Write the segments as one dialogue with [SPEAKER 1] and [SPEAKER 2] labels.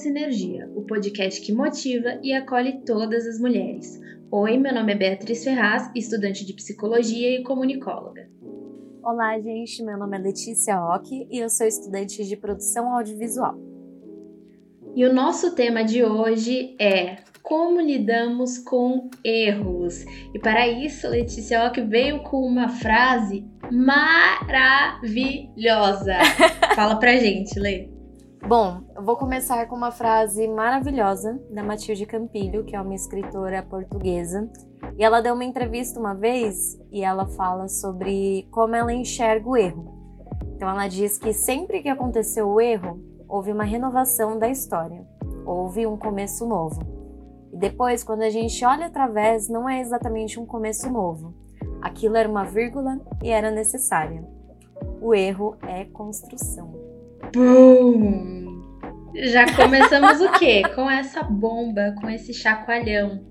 [SPEAKER 1] Sinergia, o podcast que motiva e acolhe todas as mulheres. Oi, meu nome é Beatriz Ferraz, estudante de psicologia e comunicóloga.
[SPEAKER 2] Olá, gente, meu nome é Letícia Ock e eu sou estudante de produção audiovisual.
[SPEAKER 1] E o nosso tema de hoje é como lidamos com erros. E para isso, Letícia Ock veio com uma frase maravilhosa. Fala pra gente, Lê.
[SPEAKER 2] Bom, eu vou começar com uma frase maravilhosa da Matilde Campilho, que é uma escritora portuguesa. E ela deu uma entrevista uma vez e ela fala sobre como ela enxerga o erro. Então ela diz que sempre que aconteceu o erro, houve uma renovação da história, houve um começo novo. E depois, quando a gente olha através, não é exatamente um começo novo. Aquilo era uma vírgula e era necessária. O erro é construção.
[SPEAKER 1] Boom! Já começamos o quê? Com essa bomba, com esse chacoalhão.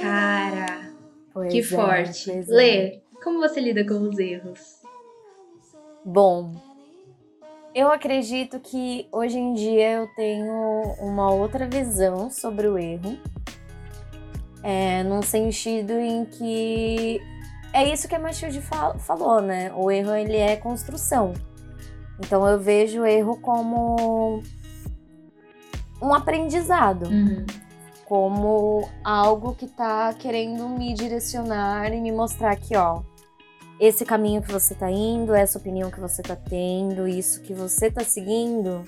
[SPEAKER 1] Cara, pois que é, forte. É. Lê, como você lida com os erros?
[SPEAKER 2] Bom, eu acredito que hoje em dia eu tenho uma outra visão sobre o erro. É, num sentido em que é isso que a Matilde falou, né? O erro ele é construção. Então eu vejo o erro como um aprendizado, uhum. como algo que tá querendo me direcionar e me mostrar que, ó, esse caminho que você tá indo, essa opinião que você tá tendo, isso que você tá seguindo,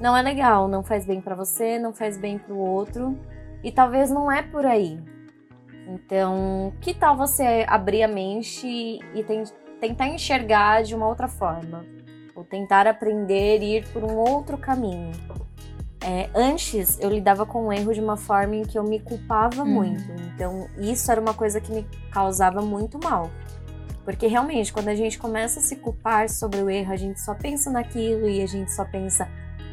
[SPEAKER 2] não é legal, não faz bem para você, não faz bem para o outro, e talvez não é por aí. Então, que tal você abrir a mente e tentar enxergar de uma outra forma? Ou tentar aprender e ir por um outro caminho? É, antes, eu lidava com o erro de uma forma em que eu me culpava hum. muito. Então, isso era uma coisa que me causava muito mal. Porque realmente, quando a gente começa a se culpar sobre o erro, a gente só pensa naquilo e a gente só pensa,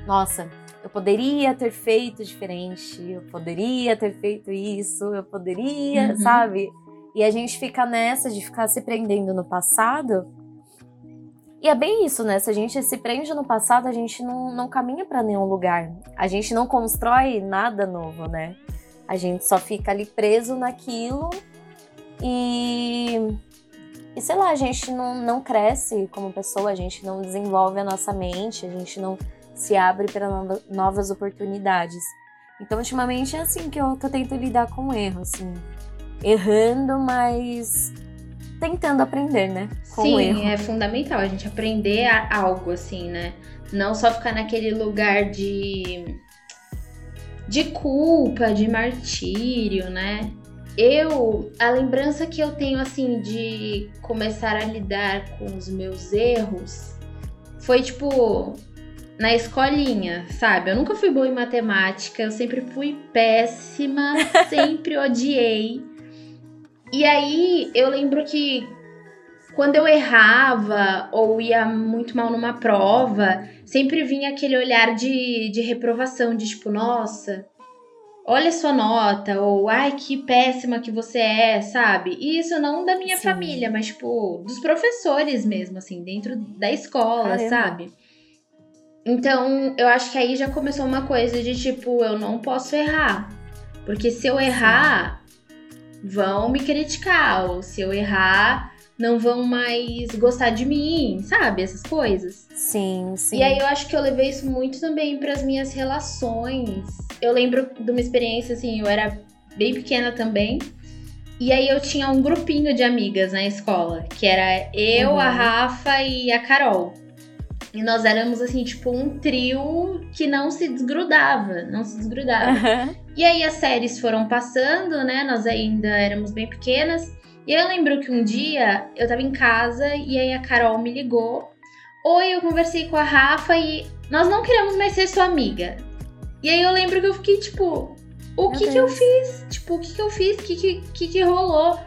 [SPEAKER 2] nossa, eu poderia ter feito diferente, eu poderia ter feito isso, eu poderia, uhum. sabe? E a gente fica nessa de ficar se prendendo no passado. E é bem isso, né? Se a gente se prende no passado, a gente não, não caminha para nenhum lugar. A gente não constrói nada novo, né? A gente só fica ali preso naquilo e. E sei lá, a gente não, não cresce como pessoa, a gente não desenvolve a nossa mente, a gente não se abre para novas oportunidades. Então, ultimamente é assim que eu, que eu tento lidar com o erro, assim. Errando, mas tentando aprender, né?
[SPEAKER 1] Com Sim, o erro. é fundamental a gente aprender algo, assim, né? Não só ficar naquele lugar de, de culpa, de martírio, né? Eu, a lembrança que eu tenho, assim, de começar a lidar com os meus erros foi tipo na escolinha, sabe? Eu nunca fui boa em matemática, eu sempre fui péssima, sempre odiei. E aí eu lembro que quando eu errava ou ia muito mal numa prova, sempre vinha aquele olhar de, de reprovação, de tipo, nossa, olha sua nota, ou ai, que péssima que você é, sabe? E isso não da minha Sim. família, mas, tipo, dos professores mesmo, assim, dentro da escola, Caramba. sabe? Então, eu acho que aí já começou uma coisa de tipo, eu não posso errar. Porque se eu errar, vão me criticar. Ou se eu errar, não vão mais gostar de mim, sabe? Essas coisas.
[SPEAKER 2] Sim, sim.
[SPEAKER 1] E aí eu acho que eu levei isso muito também para as minhas relações. Eu lembro de uma experiência assim, eu era bem pequena também. E aí eu tinha um grupinho de amigas na escola, que era eu, uhum. a Rafa e a Carol. E nós éramos assim, tipo, um trio que não se desgrudava, não se desgrudava. Uhum. E aí as séries foram passando, né? Nós ainda éramos bem pequenas. E eu lembro que um dia eu tava em casa e aí a Carol me ligou. Oi, eu conversei com a Rafa e nós não queremos mais ser sua amiga. E aí eu lembro que eu fiquei tipo, o que que eu fiz? Tipo, o que que eu fiz? O que que, que que rolou?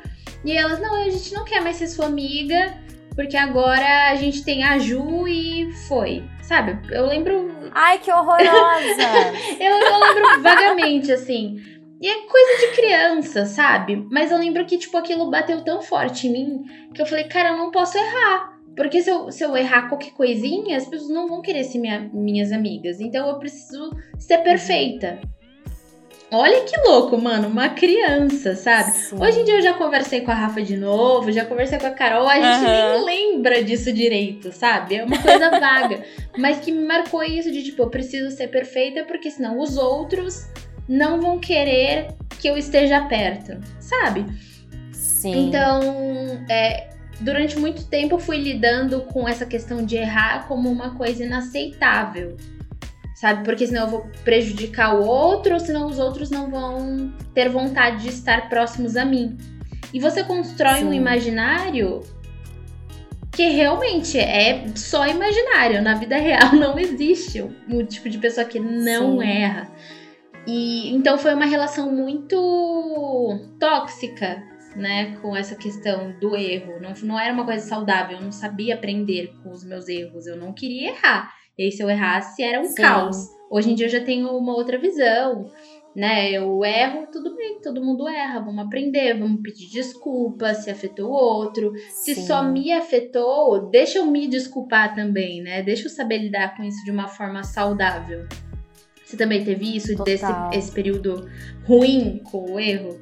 [SPEAKER 1] E elas, não, a gente não quer mais ser sua amiga porque agora a gente tem a Ju e foi. Sabe? Eu lembro.
[SPEAKER 2] Ai, que horrorosa!
[SPEAKER 1] eu, eu lembro vagamente, assim. E é coisa de criança, sabe? Mas eu lembro que, tipo, aquilo bateu tão forte em mim que eu falei, cara, eu não posso errar. Porque se eu, se eu errar qualquer coisinha, as pessoas não vão querer ser minha, minhas amigas. Então eu preciso ser perfeita. Olha que louco, mano, uma criança, sabe? Sim. Hoje em dia eu já conversei com a Rafa de novo, já conversei com a Carol, a gente nem lembra disso direito, sabe? É uma coisa vaga. Mas que me marcou isso de tipo, eu preciso ser perfeita porque senão os outros não vão querer que eu esteja perto, sabe?
[SPEAKER 2] Sim.
[SPEAKER 1] Então, é, durante muito tempo eu fui lidando com essa questão de errar como uma coisa inaceitável sabe? Porque senão eu vou prejudicar o outro, ou senão os outros não vão ter vontade de estar próximos a mim. E você constrói Sim. um imaginário que realmente é só imaginário. Na vida real não existe um tipo de pessoa que não Sim. erra. E então foi uma relação muito tóxica, né, com essa questão do erro. Não, não era uma coisa saudável, eu não sabia aprender com os meus erros, eu não queria errar. E aí, se eu errasse, era um Sim. caos. Hoje em dia eu já tenho uma outra visão, né? Eu erro, tudo bem, todo mundo erra, vamos aprender, vamos pedir desculpa se afetou o outro. Sim. Se só me afetou, deixa eu me desculpar também, né? Deixa eu saber lidar com isso de uma forma saudável. Você também teve isso, Total. desse esse período ruim com o erro?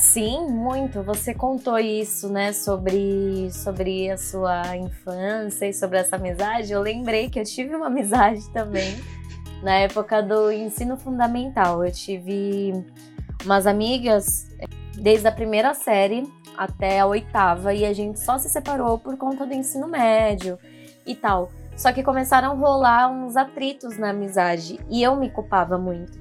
[SPEAKER 2] Sim, muito. Você contou isso, né, sobre, sobre a sua infância e sobre essa amizade. Eu lembrei que eu tive uma amizade também na época do ensino fundamental. Eu tive umas amigas desde a primeira série até a oitava e a gente só se separou por conta do ensino médio e tal. Só que começaram a rolar uns atritos na amizade e eu me culpava muito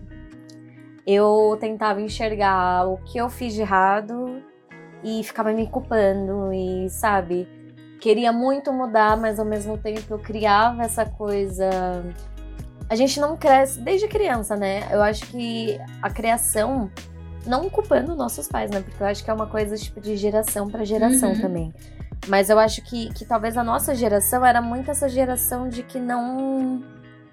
[SPEAKER 2] eu tentava enxergar o que eu fiz de errado e ficava me culpando e, sabe, queria muito mudar, mas ao mesmo tempo eu criava essa coisa. A gente não cresce desde criança, né? Eu acho que a criação, não culpando nossos pais, né? Porque eu acho que é uma coisa tipo de geração para geração uhum. também. Mas eu acho que, que talvez a nossa geração era muito essa geração de que não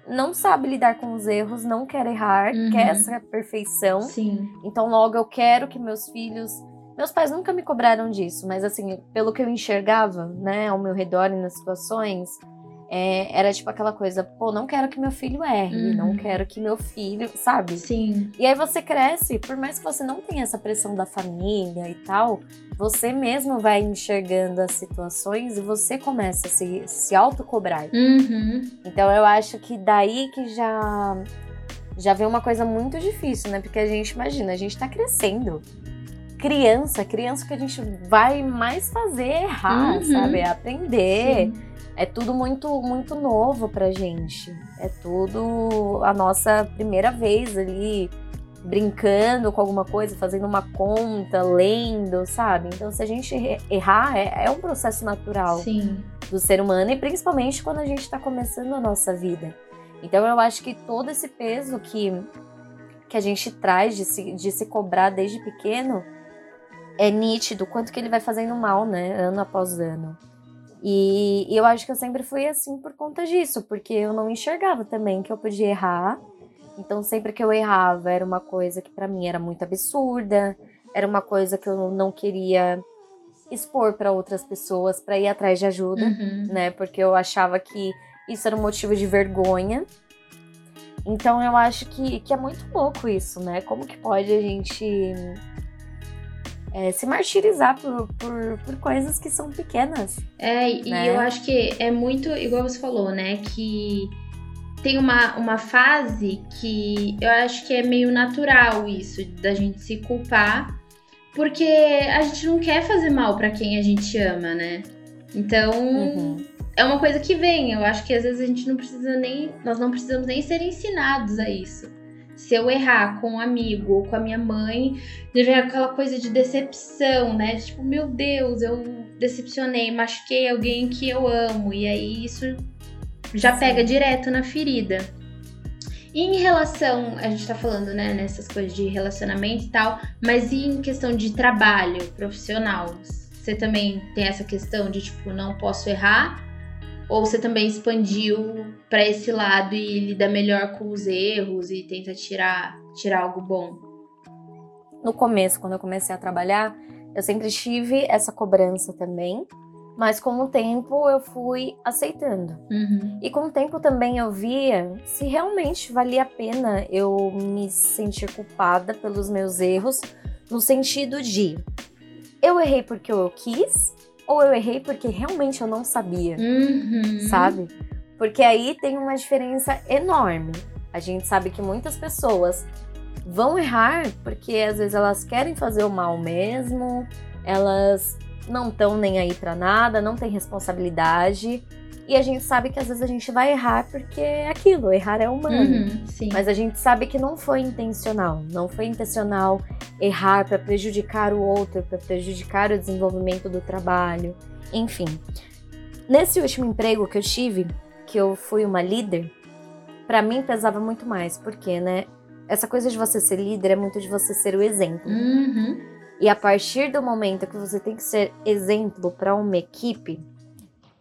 [SPEAKER 2] não sabe lidar com os erros, não quer errar, uhum. quer essa perfeição.
[SPEAKER 1] Sim.
[SPEAKER 2] Então, logo eu quero que meus filhos. Meus pais nunca me cobraram disso, mas assim, pelo que eu enxergava, né, ao meu redor e nas situações, é, era tipo aquela coisa, pô, não quero que meu filho erre, uhum. não quero que meu filho, sabe?
[SPEAKER 1] Sim.
[SPEAKER 2] E aí você cresce, por mais que você não tenha essa pressão da família e tal, você mesmo vai enxergando as situações e você começa a se, se autocobrar.
[SPEAKER 1] Uhum.
[SPEAKER 2] Então eu acho que daí que já, já vem uma coisa muito difícil, né? Porque a gente imagina, a gente tá crescendo criança, criança que a gente vai mais fazer errar, uhum. sabe? É aprender. Sim. É tudo muito muito novo pra gente. É tudo a nossa primeira vez ali brincando com alguma coisa, fazendo uma conta, lendo, sabe? Então, se a gente errar, é, é um processo natural
[SPEAKER 1] Sim.
[SPEAKER 2] do ser humano e principalmente quando a gente está começando a nossa vida. Então, eu acho que todo esse peso que, que a gente traz de se, de se cobrar desde pequeno é nítido quanto que ele vai fazendo mal, né? Ano após ano. E, e eu acho que eu sempre fui assim por conta disso, porque eu não enxergava também que eu podia errar. Então, sempre que eu errava, era uma coisa que para mim era muito absurda, era uma coisa que eu não queria expor para outras pessoas para ir atrás de ajuda, uhum. né? Porque eu achava que isso era um motivo de vergonha. Então eu acho que, que é muito louco isso, né? Como que pode a gente é, se martirizar por, por, por, coisas que são pequenas.
[SPEAKER 1] É, e né? eu acho que é muito, igual você falou, né? Que tem uma, uma fase que eu acho que é meio natural isso, da gente se culpar, porque a gente não quer fazer mal para quem a gente ama, né? Então. Uhum. É uma coisa que vem, eu acho que às vezes a gente não precisa nem. Nós não precisamos nem ser ensinados a isso se eu errar com um amigo ou com a minha mãe, deve aquela coisa de decepção, né? Tipo, meu Deus, eu decepcionei, machuquei alguém que eu amo. E aí isso já Sim. pega direto na ferida. E em relação, a gente tá falando, né, nessas coisas de relacionamento e tal, mas e em questão de trabalho profissional? Você também tem essa questão de, tipo, não posso errar? Ou você também expandiu para esse lado e lida melhor com os erros e tenta tirar, tirar algo bom?
[SPEAKER 2] No começo, quando eu comecei a trabalhar, eu sempre tive essa cobrança também, Mas com o tempo eu fui aceitando.
[SPEAKER 1] Uhum.
[SPEAKER 2] E com o tempo também eu via se realmente valia a pena eu me sentir culpada pelos meus erros, no sentido de eu errei porque eu quis ou eu errei porque realmente eu não sabia,
[SPEAKER 1] Uhum.
[SPEAKER 2] sabe? Porque aí tem uma diferença enorme. A gente sabe que muitas pessoas vão errar porque às vezes elas querem fazer o mal mesmo, elas não estão nem aí pra nada, não tem responsabilidade. E a gente sabe que às vezes a gente vai errar porque é aquilo, errar é humano.
[SPEAKER 1] Uhum. Sim.
[SPEAKER 2] Mas a gente sabe que não foi intencional. Não foi intencional errar para prejudicar o outro, para prejudicar o desenvolvimento do trabalho. Enfim. Nesse último emprego que eu tive, que eu fui uma líder, para mim pesava muito mais, porque, né? Essa coisa de você ser líder é muito de você ser o exemplo.
[SPEAKER 1] Uhum.
[SPEAKER 2] E a partir do momento que você tem que ser exemplo para uma equipe,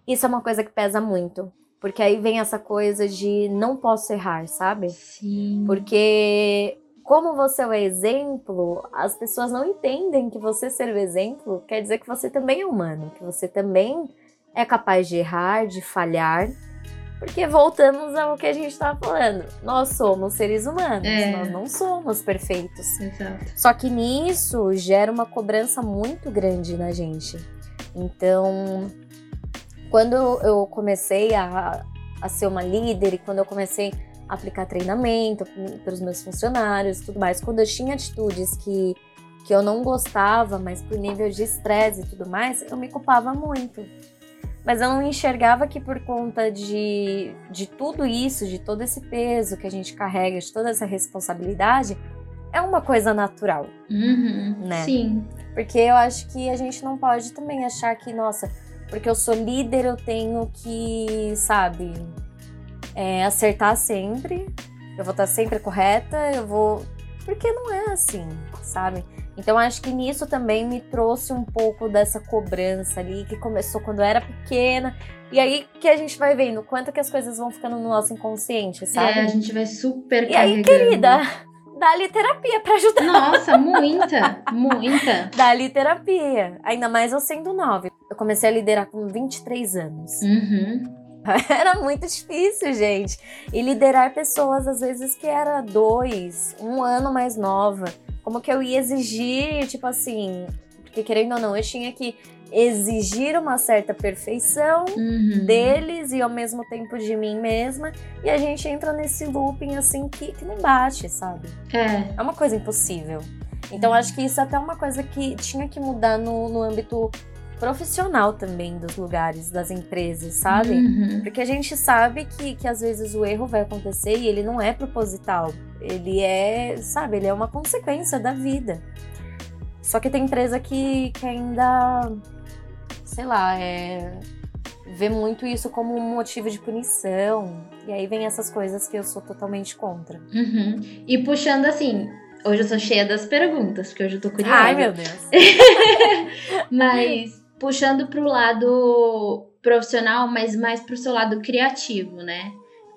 [SPEAKER 2] isso é uma coisa que pesa muito. Porque aí vem essa coisa de não posso errar, sabe?
[SPEAKER 1] Sim.
[SPEAKER 2] Porque como você é o exemplo, as pessoas não entendem que você ser o exemplo quer dizer que você também é humano, que você também é capaz de errar, de falhar. Porque voltamos ao que a gente estava falando. Nós somos seres humanos,
[SPEAKER 1] É.
[SPEAKER 2] nós não somos perfeitos.
[SPEAKER 1] Exato.
[SPEAKER 2] Só que nisso gera uma cobrança muito grande na gente. Então, quando eu comecei a, a ser uma líder e quando eu comecei a aplicar treinamento para os meus funcionários tudo mais, quando eu tinha atitudes que, que eu não gostava, mas por nível de estresse e tudo mais, eu me culpava muito. Mas eu não enxergava que por conta de, de tudo isso, de todo esse peso que a gente carrega, de toda essa responsabilidade, é uma coisa natural.
[SPEAKER 1] Uhum.
[SPEAKER 2] Né?
[SPEAKER 1] Sim.
[SPEAKER 2] Porque eu acho que a gente não pode também achar que, nossa, porque eu sou líder, eu tenho que, sabe, é, acertar sempre, eu vou estar sempre correta, eu vou. Porque não é assim, sabe? Então acho que nisso também me trouxe um pouco dessa cobrança ali, que começou quando eu era pequena. E aí que a gente vai vendo quanto que as coisas vão ficando no nosso inconsciente, sabe?
[SPEAKER 1] É, a gente vai super
[SPEAKER 2] E aí, querida, dá-lhe terapia pra ajudar.
[SPEAKER 1] Nossa, muita, muita.
[SPEAKER 2] Dá-lhe terapia. Ainda mais eu sendo nove. Eu comecei a liderar com 23 anos.
[SPEAKER 1] Uhum.
[SPEAKER 2] Era muito difícil, gente. E liderar pessoas, às vezes, que era dois, um ano mais nova. Como que eu ia exigir, tipo assim. Porque querendo ou não, eu tinha que exigir uma certa perfeição
[SPEAKER 1] Uhum.
[SPEAKER 2] deles e ao mesmo tempo de mim mesma. E a gente entra nesse looping assim que, que não bate, sabe?
[SPEAKER 1] É.
[SPEAKER 2] É uma coisa impossível. Então acho que isso é até uma coisa que tinha que mudar no, no âmbito profissional também dos lugares, das empresas, sabe?
[SPEAKER 1] Uhum.
[SPEAKER 2] Porque a gente sabe que, que às vezes o erro vai acontecer e ele não é proposital. Ele é, sabe, ele é uma consequência da vida. Só que tem empresa que, que ainda, sei lá, é, vê muito isso como um motivo de punição. E aí vem essas coisas que eu sou totalmente contra.
[SPEAKER 1] Uhum. E puxando assim, hoje eu tô cheia das perguntas, porque hoje eu tô curiosa.
[SPEAKER 2] Ai, meu Deus.
[SPEAKER 1] Mas puxando pro lado profissional, mas mais pro seu lado criativo, né?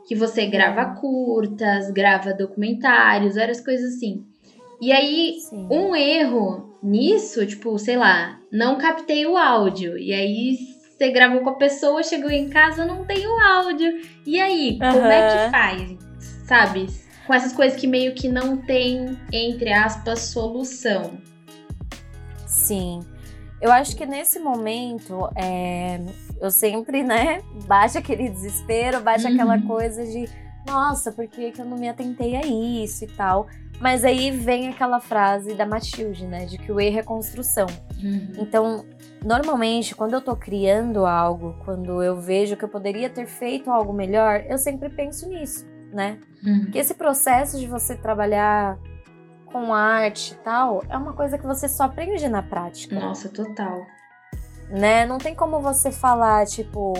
[SPEAKER 1] Que você grava curtas, grava documentários, várias coisas assim. E aí,
[SPEAKER 2] Sim.
[SPEAKER 1] um erro nisso, tipo, sei lá, não captei o áudio. E aí você gravou com a pessoa, chegou em casa, não tem o áudio. E aí, como é que faz? Sabe? Com essas coisas que meio que não tem, entre aspas, solução.
[SPEAKER 2] Sim. Eu acho que nesse momento, é, eu sempre, né, bate aquele desespero, bate
[SPEAKER 1] Uhum.
[SPEAKER 2] aquela coisa de, nossa, por que, que eu não me atentei a isso e tal. Mas aí vem aquela frase da Matilde, né, de que o erro é construção.
[SPEAKER 1] Uhum.
[SPEAKER 2] Então, normalmente, quando eu tô criando algo, quando eu vejo que eu poderia ter feito algo melhor, eu sempre penso nisso, né?
[SPEAKER 1] Uhum.
[SPEAKER 2] Porque esse processo de você trabalhar com arte e tal, é uma coisa que você só aprende na prática
[SPEAKER 1] Nossa, total.
[SPEAKER 2] né? Não tem como você falar, tipo,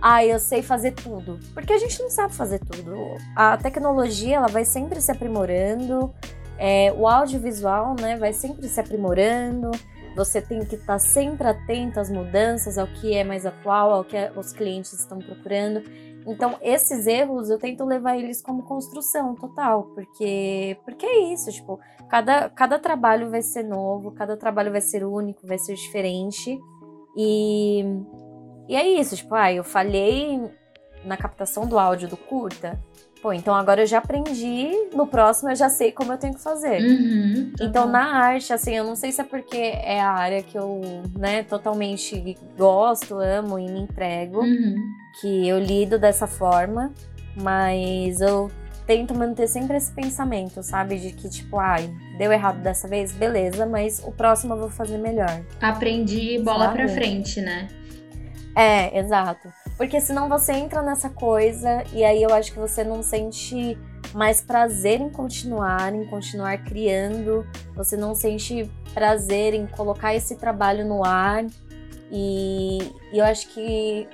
[SPEAKER 2] ah, eu sei fazer tudo. Porque a gente não sabe fazer tudo. A tecnologia, ela vai sempre se aprimorando, é, o audiovisual, né, vai sempre se aprimorando. Você tem que estar sempre atento às mudanças, ao que é mais atual, ao que os clientes estão procurando. Então, esses erros eu tento levar eles como construção total, porque porque é isso, tipo, cada, cada trabalho vai ser novo, cada trabalho vai ser único, vai ser diferente. E, e é isso, tipo, ah, eu falhei na captação do áudio do curta. Pô, então agora eu já aprendi, no próximo eu já sei como eu tenho que fazer.
[SPEAKER 1] Uhum,
[SPEAKER 2] então na arte, assim, eu não sei se é porque é a área que eu, né, totalmente gosto, amo e me entrego,
[SPEAKER 1] uhum.
[SPEAKER 2] que eu lido dessa forma, mas eu tento manter sempre esse pensamento, sabe? De que, tipo, ai, deu errado dessa vez, beleza, mas o próximo eu vou fazer melhor.
[SPEAKER 1] Aprendi bola sabe? pra frente, né?
[SPEAKER 2] É, exato. Porque senão você entra nessa coisa e aí eu acho que você não sente mais prazer em continuar, em continuar criando, você não sente prazer em colocar esse trabalho no ar. E, e eu acho que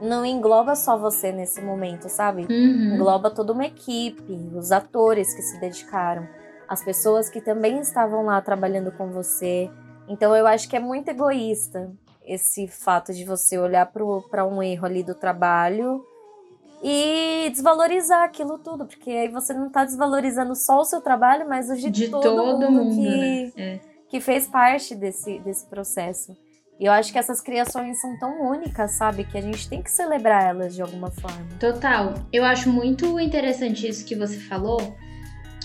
[SPEAKER 2] não engloba só você nesse momento, sabe?
[SPEAKER 1] Uhum.
[SPEAKER 2] Engloba toda uma equipe, os atores que se dedicaram, as pessoas que também estavam lá trabalhando com você. Então eu acho que é muito egoísta esse fato de você olhar para um erro ali do trabalho e desvalorizar aquilo tudo, porque aí você não está desvalorizando só o seu trabalho, mas o de,
[SPEAKER 1] de
[SPEAKER 2] todo,
[SPEAKER 1] todo,
[SPEAKER 2] mundo,
[SPEAKER 1] mundo
[SPEAKER 2] que,
[SPEAKER 1] né? é.
[SPEAKER 2] que fez parte desse, desse processo. E eu acho que essas criações são tão únicas, sabe? Que a gente tem que celebrar elas de alguma forma.
[SPEAKER 1] Total. Eu acho muito interessante isso que você falou,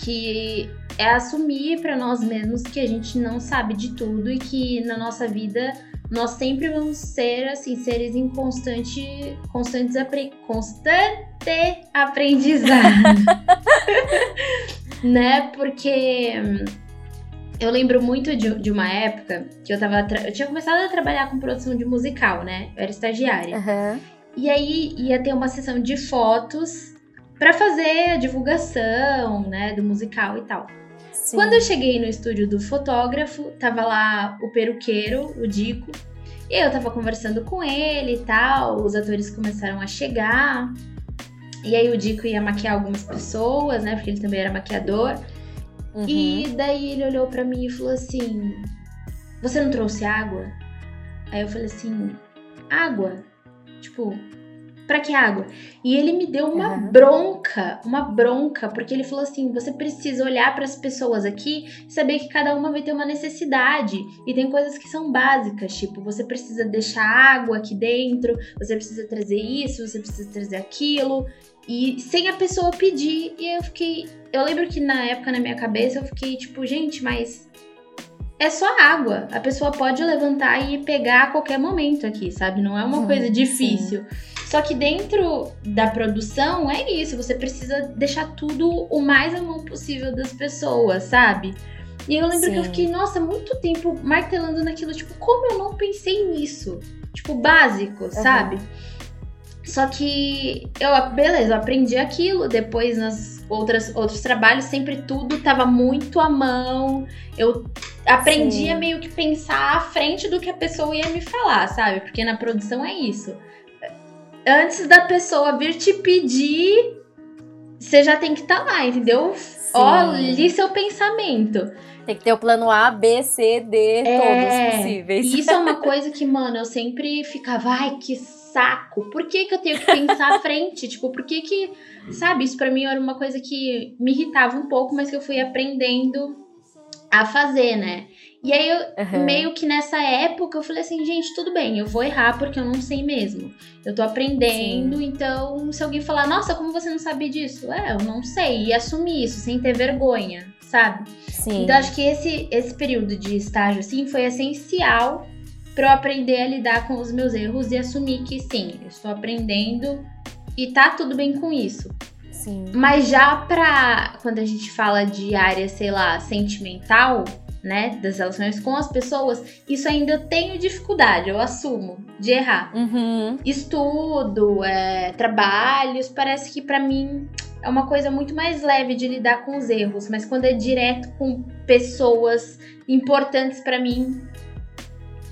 [SPEAKER 1] que é assumir para nós mesmos que a gente não sabe de tudo e que na nossa vida nós sempre vamos ser assim seres em constante constantes apre, constante aprendizado. Né? Porque eu lembro muito de, de uma época que eu tava eu tinha começado a trabalhar com produção de musical né? Eu era estagiária.
[SPEAKER 2] Uhum.
[SPEAKER 1] e aí ia ter uma sessão de fotos para fazer a divulgação né do musical e tal
[SPEAKER 2] Sim.
[SPEAKER 1] Quando eu cheguei no estúdio do fotógrafo, tava lá o peruqueiro, o Dico, e eu tava conversando com ele e tal, os atores começaram a chegar. E aí o Dico ia maquiar algumas pessoas, né? Porque ele também era maquiador.
[SPEAKER 2] Uhum.
[SPEAKER 1] E daí ele olhou para mim e falou assim: Você não trouxe água? Aí eu falei assim: Água? Tipo, para que água? E ele me deu uma uhum. bronca, uma bronca, porque ele falou assim: você precisa olhar para as pessoas aqui e saber que cada uma vai ter uma necessidade. E tem coisas que são básicas, tipo, você precisa deixar água aqui dentro, você precisa trazer isso, você precisa trazer aquilo. E sem a pessoa pedir. E eu fiquei. Eu lembro que na época, na minha cabeça, eu fiquei tipo, gente, mas é só água. A pessoa pode levantar e pegar a qualquer momento aqui, sabe? Não é uma coisa difícil. Sim. Só que dentro da produção é isso, você precisa deixar tudo o mais à mão possível das pessoas, sabe? E eu lembro Sim. que eu fiquei, nossa, muito tempo martelando naquilo, tipo, como eu não pensei nisso? Tipo, básico, uhum. sabe? Só que eu, beleza, eu aprendi aquilo, depois nas outras outros trabalhos sempre tudo tava muito à mão. Eu aprendi a meio que pensar à frente do que a pessoa ia me falar, sabe? Porque na produção é isso antes da pessoa vir te pedir, você já tem que estar tá lá, entendeu? Olhe seu pensamento.
[SPEAKER 2] Tem que ter o plano A, B, C, D, é, todos possíveis.
[SPEAKER 1] Isso é uma coisa que, mano, eu sempre ficava, ai, que saco. Por que, que eu tenho que pensar à frente? Tipo, por que que. Sabe, isso pra mim era uma coisa que me irritava um pouco, mas que eu fui aprendendo a fazer, né? E aí, eu, uhum. meio que nessa época, eu falei assim, gente, tudo bem, eu vou errar porque eu não sei mesmo. Eu tô aprendendo, Sim. então se alguém falar, nossa, como você não sabe disso? É, eu não sei. E assumir isso, sem ter vergonha, sabe?
[SPEAKER 2] Sim.
[SPEAKER 1] Então, acho que esse, esse período de estágio, assim, foi essencial para eu aprender a lidar com os meus erros e assumir que sim, eu estou aprendendo e tá tudo bem com isso.
[SPEAKER 2] Sim.
[SPEAKER 1] Mas já pra quando a gente fala de área, sei lá, sentimental, né, das relações com as pessoas, isso ainda eu tenho dificuldade, eu assumo, de errar.
[SPEAKER 2] Uhum.
[SPEAKER 1] Estudo, é, trabalhos, parece que para mim é uma coisa muito mais leve de lidar com os erros, mas quando é direto com pessoas importantes para mim,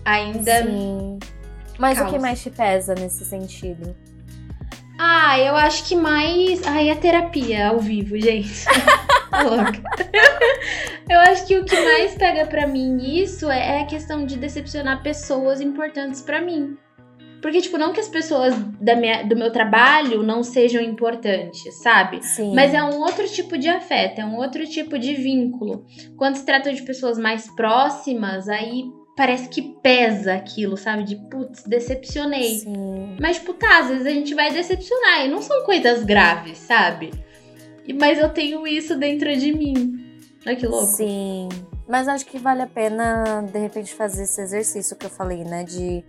[SPEAKER 1] ainda.
[SPEAKER 2] Sim. Mas causa. o que mais te pesa nesse sentido?
[SPEAKER 1] Ah, eu acho que mais. Ai, a terapia ao vivo, gente. Louca. eu acho que o que mais pega para mim isso é a questão de decepcionar pessoas importantes para mim. Porque, tipo, não que as pessoas da minha, do meu trabalho não sejam importantes, sabe?
[SPEAKER 2] Sim.
[SPEAKER 1] Mas é um outro tipo de afeto, é um outro tipo de vínculo. Quando se trata de pessoas mais próximas, aí parece que pesa aquilo, sabe? De putz, decepcionei.
[SPEAKER 2] Sim.
[SPEAKER 1] Mas, tipo, tá, às vezes a gente vai decepcionar e não são coisas graves, sabe? Mas eu tenho isso dentro de mim. Olha que louco.
[SPEAKER 2] Sim. Mas acho que vale a pena, de repente, fazer esse exercício que eu falei, né? De,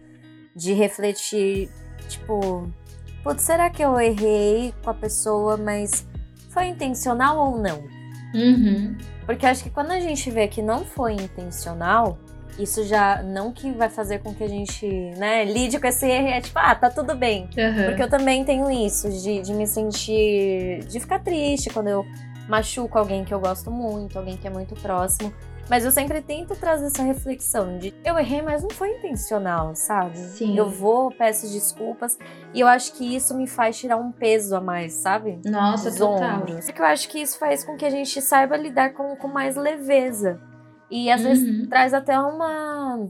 [SPEAKER 2] de refletir, tipo, putz, será que eu errei com a pessoa, mas foi intencional ou não?
[SPEAKER 1] Uhum.
[SPEAKER 2] Porque acho que quando a gente vê que não foi intencional, isso já não que vai fazer com que a gente, né, lide com esse erro é tipo, ah, tá tudo bem.
[SPEAKER 1] Aham.
[SPEAKER 2] Porque eu também tenho isso, de, de me sentir. de ficar triste quando eu machuco alguém que eu gosto muito, alguém que é muito próximo. Mas eu sempre tento trazer essa reflexão de eu errei, mas não foi intencional, sabe?
[SPEAKER 1] Sim.
[SPEAKER 2] Eu vou, peço desculpas. E eu acho que isso me faz tirar um peso a mais, sabe?
[SPEAKER 1] Nossa,
[SPEAKER 2] Dos
[SPEAKER 1] total.
[SPEAKER 2] ombros. Porque eu acho que isso faz com que a gente saiba lidar com, com mais leveza. E às vezes
[SPEAKER 1] Uhum.
[SPEAKER 2] traz até uma,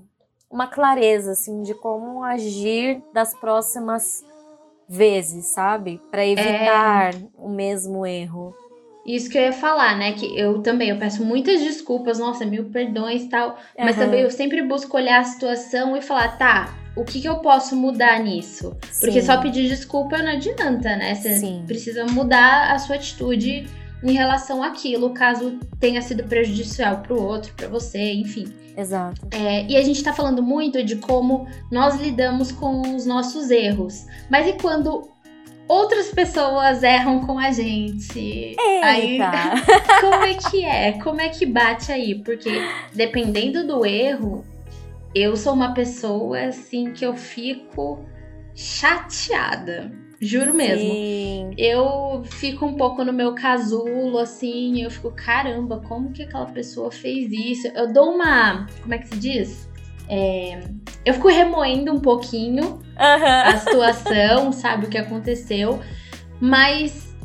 [SPEAKER 2] uma clareza, assim, de como agir das próximas vezes, sabe? Pra
[SPEAKER 1] É.
[SPEAKER 2] evitar o mesmo erro.
[SPEAKER 1] Isso que eu ia falar, né? Que eu também, eu peço muitas desculpas, nossa, mil perdões e tal. Mas
[SPEAKER 2] Aham.
[SPEAKER 1] também eu sempre busco olhar a situação e falar, tá, o que, que eu posso mudar nisso? Porque
[SPEAKER 2] Sim.
[SPEAKER 1] só pedir desculpa não adianta, né? Você
[SPEAKER 2] Sim.
[SPEAKER 1] precisa mudar a sua atitude em relação àquilo, caso tenha sido prejudicial pro outro, pra você, enfim.
[SPEAKER 2] Exato.
[SPEAKER 1] É, e a gente tá falando muito de como nós lidamos com os nossos erros. Mas e quando outras pessoas erram com a gente? Aí,
[SPEAKER 2] Eita!
[SPEAKER 1] como é que é? Como é que bate aí? Porque dependendo do erro, eu sou uma pessoa assim que eu fico chateada. Juro mesmo.
[SPEAKER 2] Sim.
[SPEAKER 1] Eu fico um pouco no meu casulo, assim, eu fico, caramba, como que aquela pessoa fez isso? Eu dou uma. Como é que se diz? É, eu fico remoendo um pouquinho a situação, sabe, o que aconteceu. Mas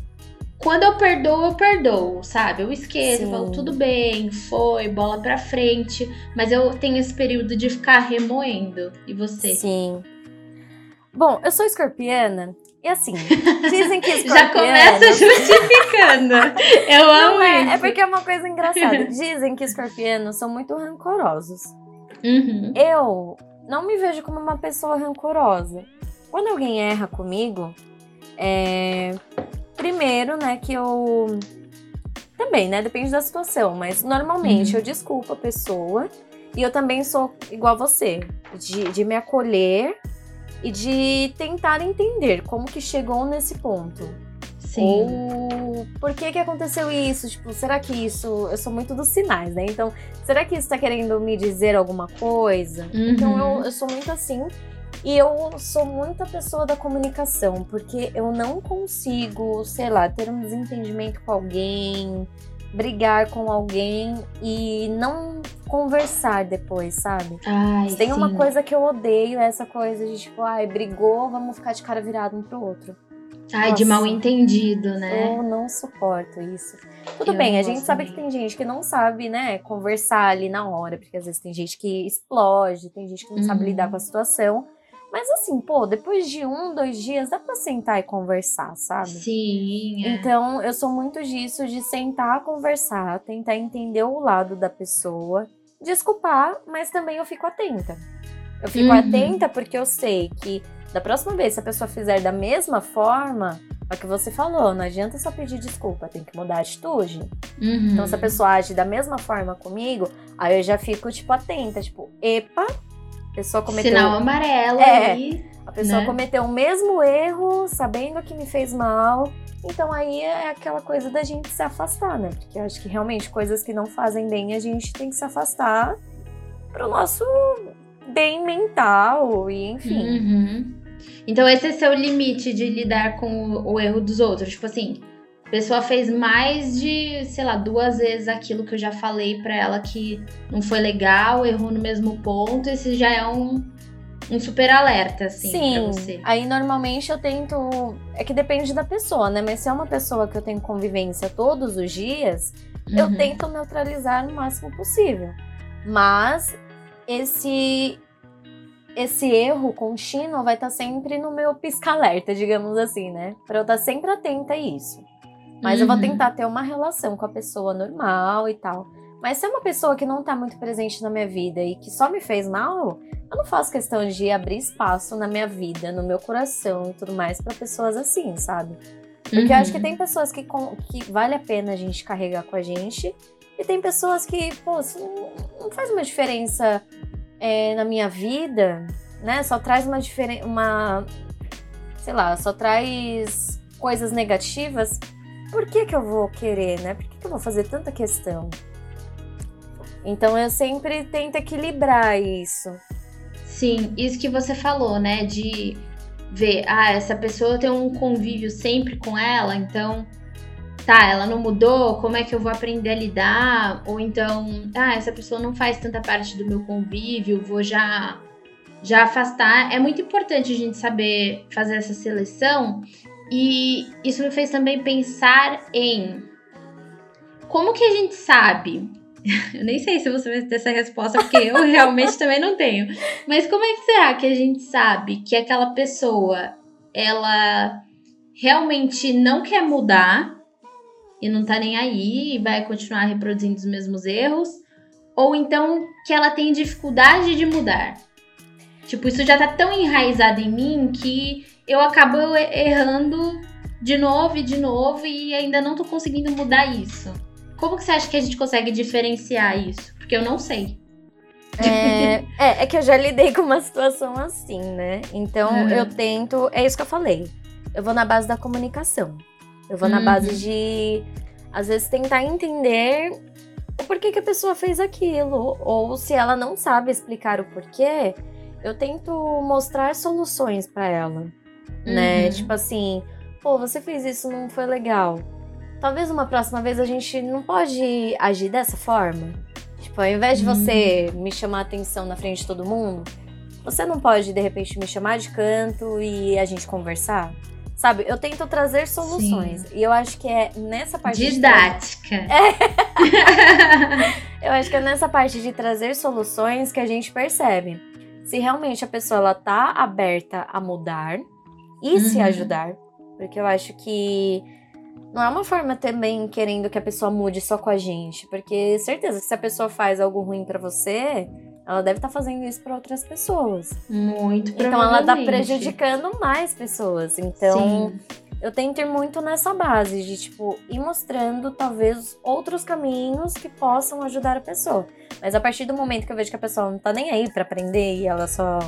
[SPEAKER 1] quando eu perdoo, eu perdoo, sabe? Eu esqueço, eu falo, tudo bem, foi, bola pra frente. Mas eu tenho esse período de ficar remoendo. E você?
[SPEAKER 2] Sim. Bom, eu sou escorpiana e assim, dizem que escorpiana...
[SPEAKER 1] Já começa justificando. Eu amo
[SPEAKER 2] Não é,
[SPEAKER 1] isso.
[SPEAKER 2] é porque é uma coisa engraçada. Dizem que escorpianos são muito rancorosos.
[SPEAKER 1] Uhum.
[SPEAKER 2] Eu não me vejo como uma pessoa rancorosa. Quando alguém erra comigo, é... primeiro, né, que eu. Também, né? Depende da situação, mas normalmente
[SPEAKER 1] Uhum.
[SPEAKER 2] eu desculpo a pessoa e eu também sou igual você, de, de me acolher e de tentar entender como que chegou nesse ponto.
[SPEAKER 1] Sim.
[SPEAKER 2] Ou por que que aconteceu isso? Tipo, será que isso. Eu sou muito dos sinais, né? Então, será que isso tá querendo me dizer alguma coisa? Então,
[SPEAKER 1] Uhum.
[SPEAKER 2] eu, eu sou muito assim. E eu sou muita pessoa da comunicação, porque eu não consigo, sei lá, ter um desentendimento com alguém, brigar com alguém e não conversar depois, sabe?
[SPEAKER 1] Ai,
[SPEAKER 2] Tem uma
[SPEAKER 1] sim.
[SPEAKER 2] coisa que eu odeio, é essa coisa de tipo, ai, brigou, vamos ficar de cara virado um pro outro.
[SPEAKER 1] Ai, de
[SPEAKER 2] Nossa.
[SPEAKER 1] mal entendido, né?
[SPEAKER 2] Eu não suporto isso. Tudo
[SPEAKER 1] Eu
[SPEAKER 2] bem, a gente sabe
[SPEAKER 1] também.
[SPEAKER 2] que tem gente que não sabe, né, conversar ali na hora, porque às vezes tem gente que explode, tem gente que não sabe
[SPEAKER 1] Uhum.
[SPEAKER 2] lidar com a situação. Mas assim, pô, depois de um, dois dias, dá pra sentar e conversar, sabe?
[SPEAKER 1] Sim. é.
[SPEAKER 2] Então, eu sou muito disso, de sentar, conversar, tentar entender o lado da pessoa, desculpar, mas também eu fico atenta. Eu fico
[SPEAKER 1] Uhum.
[SPEAKER 2] atenta porque eu sei que da próxima vez, se a pessoa fizer da mesma forma, é o que você falou, não adianta só pedir desculpa, tem que mudar a atitude.
[SPEAKER 1] Uhum.
[SPEAKER 2] Então, se a pessoa age da mesma forma comigo, aí eu já fico, tipo, atenta, tipo, epa, pessoa cometeu.
[SPEAKER 1] Sinal amarelo
[SPEAKER 2] É.
[SPEAKER 1] aí.
[SPEAKER 2] A pessoa
[SPEAKER 1] né?
[SPEAKER 2] cometeu o mesmo erro, sabendo que me fez mal. Então aí é aquela coisa da gente se afastar, né? Porque eu acho que realmente coisas que não fazem bem a gente tem que se afastar pro nosso bem mental e enfim.
[SPEAKER 1] Uhum. Então esse é seu limite de lidar com o, o erro dos outros. Tipo assim, pessoa fez mais de, sei lá, duas vezes aquilo que eu já falei pra ela que não foi legal, errou no mesmo ponto. Esse já é um, um super alerta, assim, pra
[SPEAKER 2] Sim,
[SPEAKER 1] você.
[SPEAKER 2] aí normalmente eu tento. É que depende da pessoa, né? Mas se é uma pessoa que eu tenho convivência todos os dias, eu
[SPEAKER 1] Uhum.
[SPEAKER 2] tento neutralizar no máximo possível. Mas esse esse erro contínuo vai estar sempre no meu pisca-alerta, digamos assim, né? Pra eu estar sempre atenta a isso. Mas eu vou
[SPEAKER 1] Uhum.
[SPEAKER 2] tentar ter uma relação com a pessoa normal e tal. Mas se é uma pessoa que não tá muito presente na minha vida e que só me fez mal, eu não faço questão de abrir espaço na minha vida, no meu coração e tudo mais para pessoas assim, sabe? Porque uhum. eu acho que uhum. tem pessoas que, que vale a pena a gente carregar com a gente e tem pessoas que, pô, não faz uma diferença é, na minha vida, né? Só traz uma diferença, uma, sei lá, só traz coisas negativas. Por que que eu vou querer, né? Por que, que eu vou fazer tanta questão? Então eu sempre tento equilibrar isso.
[SPEAKER 1] Sim, isso que você falou, né? De ver, ah, essa pessoa tem um convívio sempre com ela, então tá, ela não mudou, como é que eu vou aprender a lidar? Ou então, ah, essa pessoa não faz tanta parte do meu convívio, vou já já afastar. É muito importante a gente saber fazer essa seleção e isso me fez também pensar em como que a gente sabe Eu nem sei se você vai ter essa resposta, porque eu realmente também não tenho. Mas como é que será que a gente sabe que aquela pessoa ela realmente não quer mudar e não tá nem aí e vai continuar reproduzindo os mesmos erros? Ou então que ela tem dificuldade de mudar? Tipo, isso já tá tão enraizado em mim que eu acabo errando de novo e de novo e ainda não tô conseguindo mudar isso. Como que você acha que a gente consegue diferenciar isso? Porque eu não sei.
[SPEAKER 2] É, é, é, que eu já lidei com uma situação assim, né? Então uhum. eu tento. É isso que eu falei. Eu vou na base da comunicação. Eu vou uhum. na base de, às vezes, tentar entender o porquê que a pessoa fez aquilo. Ou se ela não sabe explicar o porquê, eu tento mostrar soluções para ela. Né? Uhum. Tipo assim, pô, você fez isso, não foi legal talvez uma próxima vez a gente não pode agir dessa forma. Tipo, ao invés de você hum. me chamar atenção na frente de todo mundo, você não pode de repente me chamar de canto e a gente conversar? Sabe, eu tento trazer soluções. Sim. E eu acho que é nessa parte.
[SPEAKER 1] Didática.
[SPEAKER 2] De... É. eu acho que é nessa parte de trazer soluções que a gente percebe se realmente a pessoa ela tá aberta a mudar e uhum. se ajudar. Porque eu acho que não é uma forma também querendo que a pessoa mude só com a gente, porque certeza que se a pessoa faz algo ruim para você, ela deve estar tá fazendo isso para outras pessoas.
[SPEAKER 1] Muito
[SPEAKER 2] Então ela tá prejudicando mais pessoas. Então, Sim. eu tento ir muito nessa base de tipo ir mostrando talvez outros caminhos que possam ajudar a pessoa. Mas a partir do momento que eu vejo que a pessoa não tá nem aí para aprender e ela só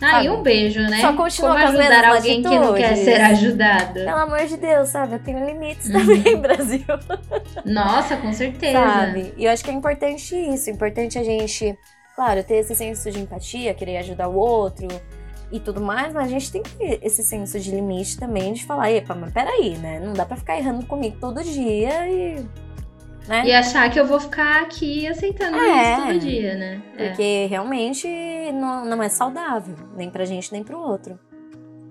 [SPEAKER 1] ah, e um beijo, né?
[SPEAKER 2] Só continua
[SPEAKER 1] Como ajudar alguém que não quer ser ajudada.
[SPEAKER 2] Pelo amor de Deus, sabe? Eu tenho limites uhum. também, Brasil.
[SPEAKER 1] Nossa, com certeza.
[SPEAKER 2] Sabe? E eu acho que é importante isso. Importante a gente, claro, ter esse senso de empatia, querer ajudar o outro e tudo mais, mas a gente tem que ter esse senso de limite também, de falar, epa, mas peraí, né? Não dá pra ficar errando comigo todo dia e né?
[SPEAKER 1] E achar que eu vou ficar aqui aceitando é, isso todo dia, né?
[SPEAKER 2] É. Porque é. realmente não, não é saudável, nem pra gente, nem pro outro.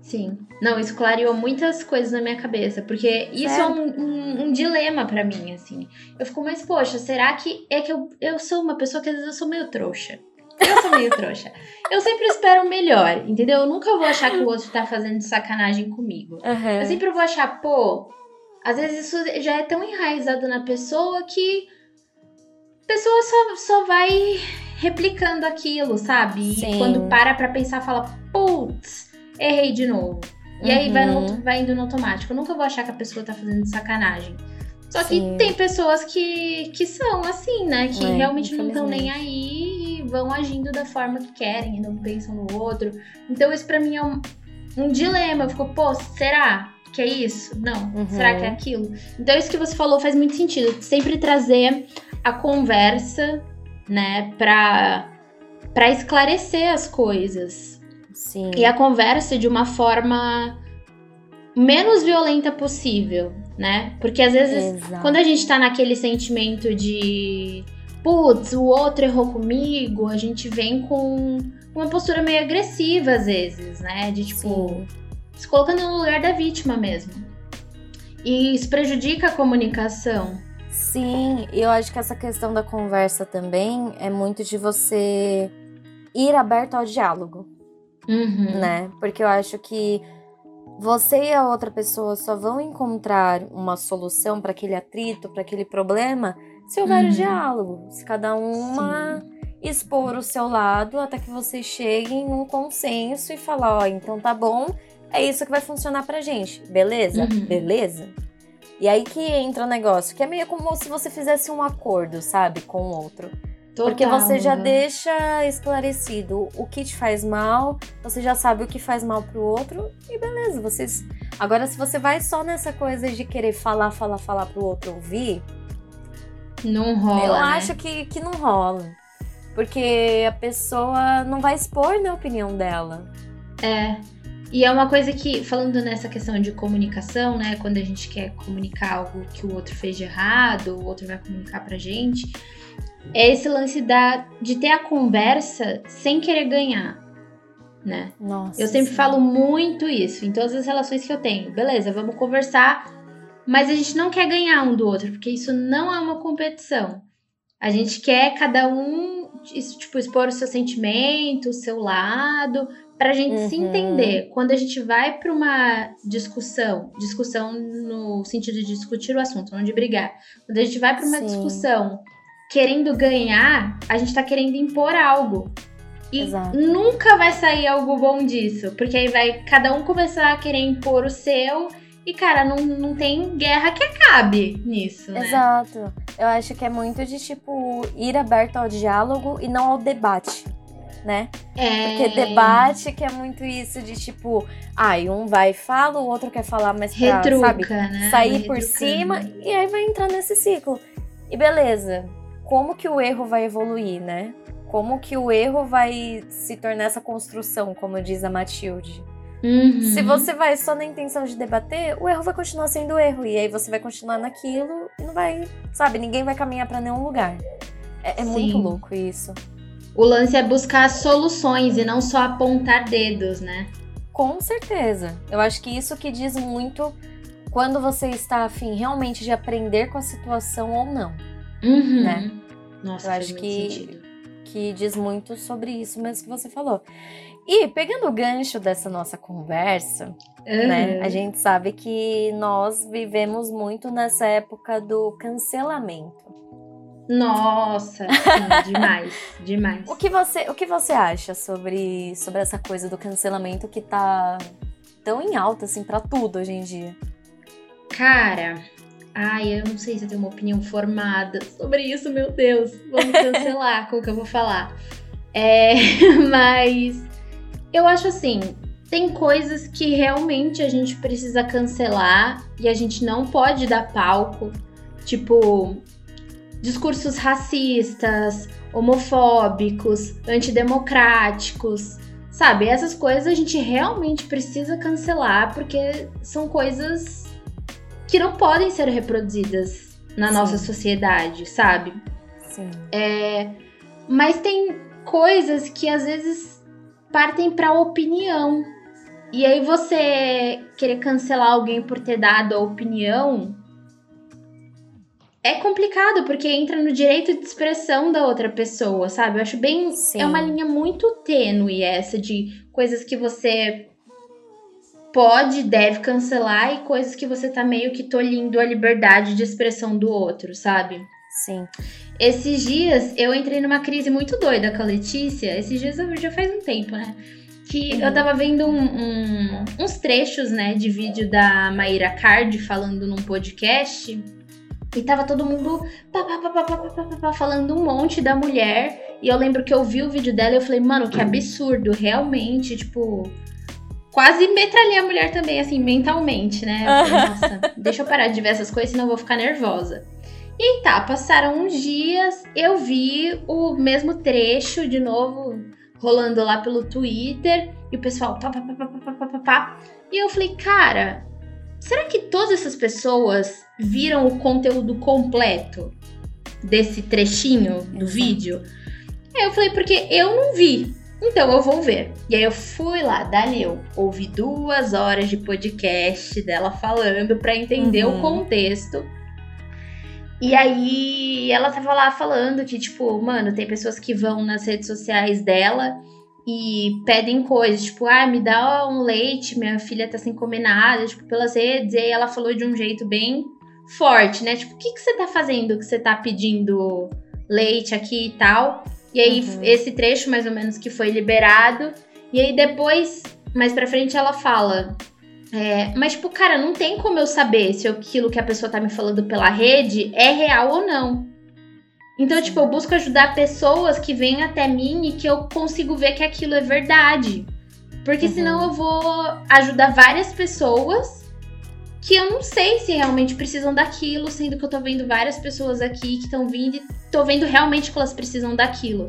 [SPEAKER 1] Sim. Não, isso clareou muitas coisas na minha cabeça, porque isso é um, um, um dilema para mim, assim. Eu fico, mas poxa, será que é que eu, eu sou uma pessoa que às vezes eu sou meio trouxa? Eu sou meio trouxa. Eu sempre espero o melhor, entendeu? Eu nunca vou achar que o outro tá fazendo sacanagem comigo. Uhum. Eu sempre vou achar, pô, às vezes isso já é tão enraizado na pessoa que a pessoa só, só vai replicando aquilo, sabe? Sim. E quando para pra pensar, fala, putz, errei de novo. E uhum. aí vai, no, uhum. vai indo no automático. Eu nunca vou achar que a pessoa tá fazendo sacanagem. Só que Sim. tem pessoas que, que são assim, né? Que é, realmente não estão nem aí e vão agindo da forma que querem e não pensam no outro. Então isso para mim é um, um dilema. Eu fico, pô, será? Que é isso? Não. Uhum. Será que é aquilo? Então, isso que você falou faz muito sentido. Sempre trazer a conversa, né, pra, pra esclarecer as coisas.
[SPEAKER 2] Sim.
[SPEAKER 1] E a conversa de uma forma menos violenta possível, né? Porque às vezes, Exato. quando a gente tá naquele sentimento de putz, o outro errou comigo, a gente vem com uma postura meio agressiva às vezes, né? De tipo. Sim se colocando no lugar da vítima mesmo. E isso prejudica a comunicação.
[SPEAKER 2] Sim, eu acho que essa questão da conversa também é muito de você ir aberto ao diálogo,
[SPEAKER 1] uhum.
[SPEAKER 2] né? Porque eu acho que você e a outra pessoa só vão encontrar uma solução para aquele atrito, para aquele problema, se houver uhum. diálogo, se cada uma Sim. expor o seu lado até que vocês cheguem num consenso e falar, ó, oh, então tá bom, é isso que vai funcionar pra gente, beleza? Uhum. Beleza? E aí que entra o negócio, que é meio como se você fizesse um acordo, sabe, com o outro. Total, Porque você já né? deixa esclarecido o que te faz mal, você já sabe o que faz mal pro outro, e beleza, vocês. Agora, se você vai só nessa coisa de querer falar, falar, falar pro outro ouvir.
[SPEAKER 1] Não rola.
[SPEAKER 2] Eu
[SPEAKER 1] né?
[SPEAKER 2] acho que, que não rola. Porque a pessoa não vai expor na opinião dela.
[SPEAKER 1] É. E é uma coisa que, falando nessa questão de comunicação, né? Quando a gente quer comunicar algo que o outro fez de errado, o outro vai comunicar pra gente, é esse lance da, de ter a conversa sem querer ganhar, né?
[SPEAKER 2] Nossa.
[SPEAKER 1] Eu sempre sim. falo muito isso em todas as relações que eu tenho. Beleza, vamos conversar, mas a gente não quer ganhar um do outro, porque isso não é uma competição. A gente quer cada um, tipo, expor o seu sentimento, o seu lado, para a gente uhum. se entender. Quando a gente vai para uma discussão, discussão no sentido de discutir o assunto, não de brigar. Quando a gente vai para uma Sim. discussão querendo ganhar, a gente tá querendo impor algo. E Exato. nunca vai sair algo bom disso, porque aí vai cada um começar a querer impor o seu e, cara, não, não tem guerra que acabe nisso, né?
[SPEAKER 2] Exato. Eu acho que é muito de, tipo, ir aberto ao diálogo e não ao debate né?
[SPEAKER 1] É.
[SPEAKER 2] Porque debate que é muito isso de tipo, ai, um vai e fala, o outro quer falar mais pra,
[SPEAKER 1] Retruca,
[SPEAKER 2] sabe,
[SPEAKER 1] né?
[SPEAKER 2] sair por cima e aí vai entrar nesse ciclo. E beleza, como que o erro vai evoluir, né? Como que o erro vai se tornar essa construção, como diz a Matilde.
[SPEAKER 1] Uhum.
[SPEAKER 2] Se você vai só na intenção de debater, o erro vai continuar sendo erro. E aí você vai continuar naquilo e não vai, sabe, ninguém vai caminhar para nenhum lugar. É, é muito louco isso.
[SPEAKER 1] O lance é buscar soluções e não só apontar dedos, né?
[SPEAKER 2] Com certeza. Eu acho que isso que diz muito quando você está afim realmente de aprender com a situação ou não.
[SPEAKER 1] Uhum.
[SPEAKER 2] Né?
[SPEAKER 1] Nossa,
[SPEAKER 2] eu acho que, que diz muito sobre isso mesmo que você falou. E pegando o gancho dessa nossa conversa, uhum. né? A gente sabe que nós vivemos muito nessa época do cancelamento.
[SPEAKER 1] Nossa, sim, demais, demais.
[SPEAKER 2] O que você, o que você acha sobre, sobre essa coisa do cancelamento que tá tão em alta assim para tudo hoje em dia?
[SPEAKER 1] Cara, ai, eu não sei se eu tenho uma opinião formada sobre isso, meu Deus. Vamos cancelar com o que eu vou falar. É, mas eu acho assim, tem coisas que realmente a gente precisa cancelar e a gente não pode dar palco. Tipo, discursos racistas, homofóbicos, antidemocráticos, sabe? Essas coisas a gente realmente precisa cancelar porque são coisas que não podem ser reproduzidas na Sim. nossa sociedade, sabe?
[SPEAKER 2] Sim.
[SPEAKER 1] É, mas tem coisas que às vezes partem para opinião. E aí você querer cancelar alguém por ter dado a opinião é complicado porque entra no direito de expressão da outra pessoa, sabe? Eu acho bem. Sim. É uma linha muito tênue essa de coisas que você pode, deve cancelar e coisas que você tá meio que tolhindo a liberdade de expressão do outro, sabe?
[SPEAKER 2] Sim.
[SPEAKER 1] Esses dias eu entrei numa crise muito doida com a Letícia. Esses dias já faz um tempo, né? Que uhum. eu tava vendo um, um, uns trechos, né, de vídeo da Maíra Card falando num podcast. E tava todo mundo pá, pá, pá, falando um monte da mulher. E eu lembro que eu vi o vídeo dela e eu falei, mano, que absurdo, realmente, tipo. Quase metralhei a mulher também, assim, mentalmente, né? Eu falei, Nossa, deixa eu parar de ver essas coisas, senão eu vou ficar nervosa. E tá, passaram uns dias, eu vi o mesmo trecho de novo rolando lá pelo Twitter, e o pessoal pá, pá, pá, pá, pá, pá, pá, pá. E eu falei, cara, será que todas essas pessoas viram o conteúdo completo desse trechinho do vídeo? Aí eu falei, porque eu não vi. Então eu vou ver. E aí eu fui lá, dali eu ouvi duas horas de podcast dela falando para entender uhum. o contexto. E aí ela tava lá falando que, tipo, mano, tem pessoas que vão nas redes sociais dela e pedem coisas, tipo, ah, me dá um leite, minha filha tá sem comer nada, tipo, pelas redes, e aí ela falou de um jeito bem forte, né? Tipo, o que, que você tá fazendo que você tá pedindo leite aqui e tal? E aí, uhum. esse trecho, mais ou menos, que foi liberado. E aí, depois, mais pra frente, ela fala. É, mas, tipo, cara, não tem como eu saber se aquilo que a pessoa tá me falando pela rede é real ou não. Então, tipo, eu busco ajudar pessoas que vêm até mim e que eu consigo ver que aquilo é verdade. Porque uhum. senão eu vou ajudar várias pessoas que eu não sei se realmente precisam daquilo, sendo que eu tô vendo várias pessoas aqui que estão vindo e tô vendo realmente que elas precisam daquilo.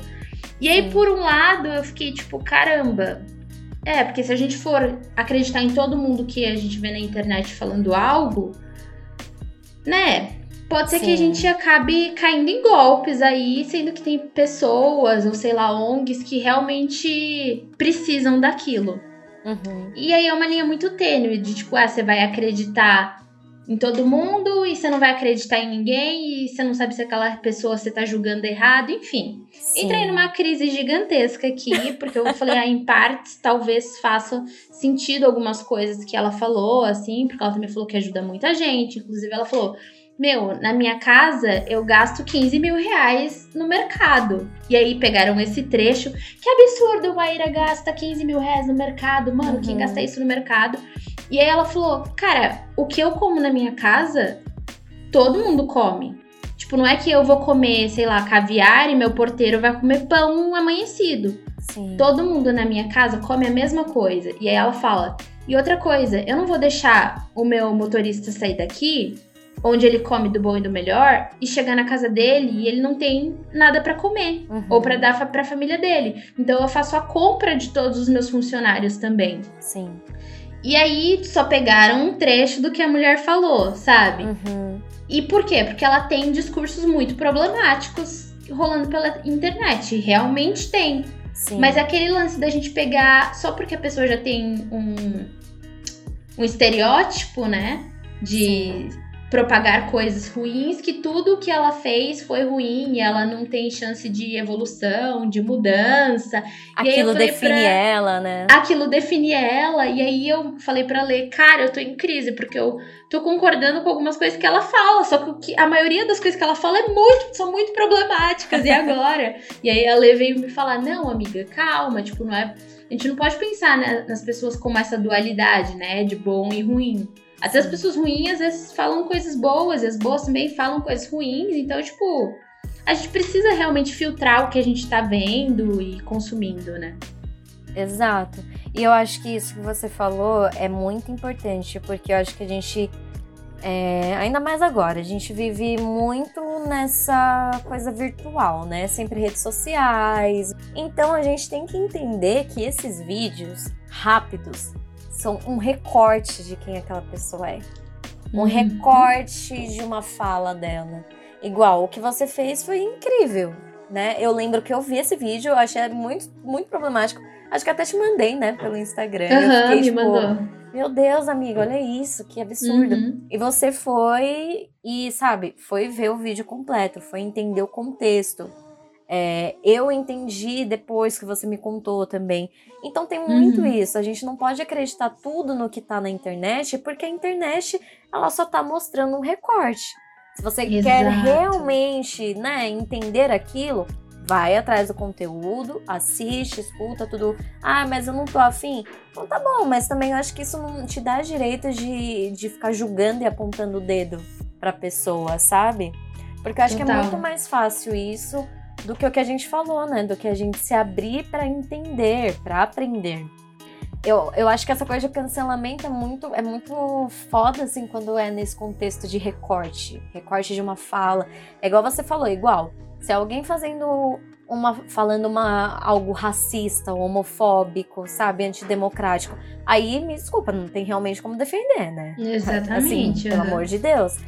[SPEAKER 1] E aí, por um lado, eu fiquei tipo, caramba. É, porque se a gente for acreditar em todo mundo que a gente vê na internet falando algo, né? Pode ser Sim. que a gente acabe caindo em golpes aí, sendo que tem pessoas, ou sei lá, ONGs que realmente precisam daquilo. Uhum. E aí é uma linha muito tênue de tipo, ah, você vai acreditar em todo mundo e você não vai acreditar em ninguém e você não sabe se aquela pessoa você tá julgando errado, enfim. Sim. Entrei numa crise gigantesca aqui, porque eu falei, ah, em partes talvez faça sentido algumas coisas que ela falou, assim, porque ela também falou que ajuda muita gente. Inclusive, ela falou: meu, na minha casa eu gasto 15 mil reais no mercado. E aí pegaram esse trecho. Que absurdo, Maíra gasta 15 mil reais no mercado. Mano, uhum. quem gasta isso no mercado? E aí ela falou, cara, o que eu como na minha casa, todo mundo come. Tipo, não é que eu vou comer, sei lá, caviar e meu porteiro vai comer pão amanhecido. Sim. Todo mundo na minha casa come a mesma coisa. E aí ela fala, e outra coisa, eu não vou deixar o meu motorista sair daqui onde ele come do bom e do melhor e chegar na casa dele e ele não tem nada para comer uhum. ou para dar para a família dele. Então eu faço a compra de todos os meus funcionários também.
[SPEAKER 2] Sim.
[SPEAKER 1] E aí só pegaram um trecho do que a mulher falou, sabe? Uhum. E por quê? Porque ela tem discursos muito problemáticos rolando pela internet. Realmente tem. Sim. Mas aquele lance da gente pegar só porque a pessoa já tem um, um estereótipo, né? De Sim propagar coisas ruins, que tudo que ela fez foi ruim, ela não tem chance de evolução, de mudança.
[SPEAKER 2] Aquilo define pra... ela, né?
[SPEAKER 1] Aquilo define ela. E aí eu falei para ler, cara, eu tô em crise, porque eu tô concordando com algumas coisas que ela fala, só que a maioria das coisas que ela fala é muito, são muito problemáticas, e agora? e aí a Lê veio me falar, não, amiga, calma, tipo, não é. A gente não pode pensar né, nas pessoas como essa dualidade, né? De bom e ruim. Até as pessoas ruins às vezes falam coisas boas, e as boas também falam coisas ruins. Então, tipo, a gente precisa realmente filtrar o que a gente tá vendo e consumindo, né?
[SPEAKER 2] Exato. E eu acho que isso que você falou é muito importante, porque eu acho que a gente. É, ainda mais agora, a gente vive muito nessa coisa virtual, né? Sempre redes sociais. Então a gente tem que entender que esses vídeos rápidos são um recorte de quem aquela pessoa é. Um uhum. recorte de uma fala dela. Igual, o que você fez foi incrível, né? Eu lembro que eu vi esse vídeo, eu achei muito, muito problemático. Acho que até te mandei, né, pelo Instagram.
[SPEAKER 1] Uhum, eu fiquei, me tipo, mandou.
[SPEAKER 2] Meu Deus, amigo, olha isso, que absurdo. Uhum. E você foi e, sabe, foi ver o vídeo completo, foi entender o contexto. É, eu entendi depois que você me contou também. Então tem muito uhum. isso. A gente não pode acreditar tudo no que tá na internet, porque a internet ela só tá mostrando um recorte. Se você Exato. quer realmente né, entender aquilo, vai atrás do conteúdo, assiste, escuta tudo. Ah, mas eu não tô afim. Então tá bom, mas também eu acho que isso não te dá direito de, de ficar julgando e apontando o dedo pra pessoa, sabe? Porque eu acho Total. que é muito mais fácil isso do que o que a gente falou, né? Do que a gente se abrir para entender, para aprender. Eu, eu acho que essa coisa de cancelamento é muito, é muito foda, assim, quando é nesse contexto de recorte. Recorte de uma fala. É igual você falou, igual. Se alguém fazendo uma falando uma algo racista, homofóbico, sabe, antidemocrático, aí me desculpa, não tem realmente como defender, né?
[SPEAKER 1] Exatamente.
[SPEAKER 2] Assim, pelo amor de Deus.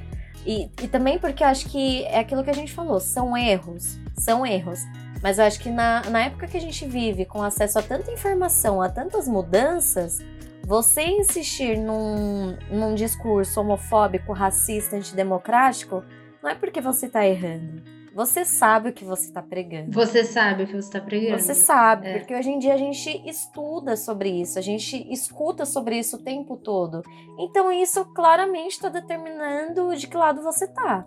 [SPEAKER 2] E, e também porque eu acho que é aquilo que a gente falou, são erros, são erros. Mas eu acho que na, na época que a gente vive, com acesso a tanta informação, a tantas mudanças, você insistir num, num discurso homofóbico, racista, antidemocrático, não é porque você está errando. Você sabe o que você está pregando.
[SPEAKER 1] Você sabe o que você está pregando.
[SPEAKER 2] Você sabe, é. porque hoje em dia a gente estuda sobre isso, a gente escuta sobre isso o tempo todo. Então isso claramente está determinando de que lado você tá.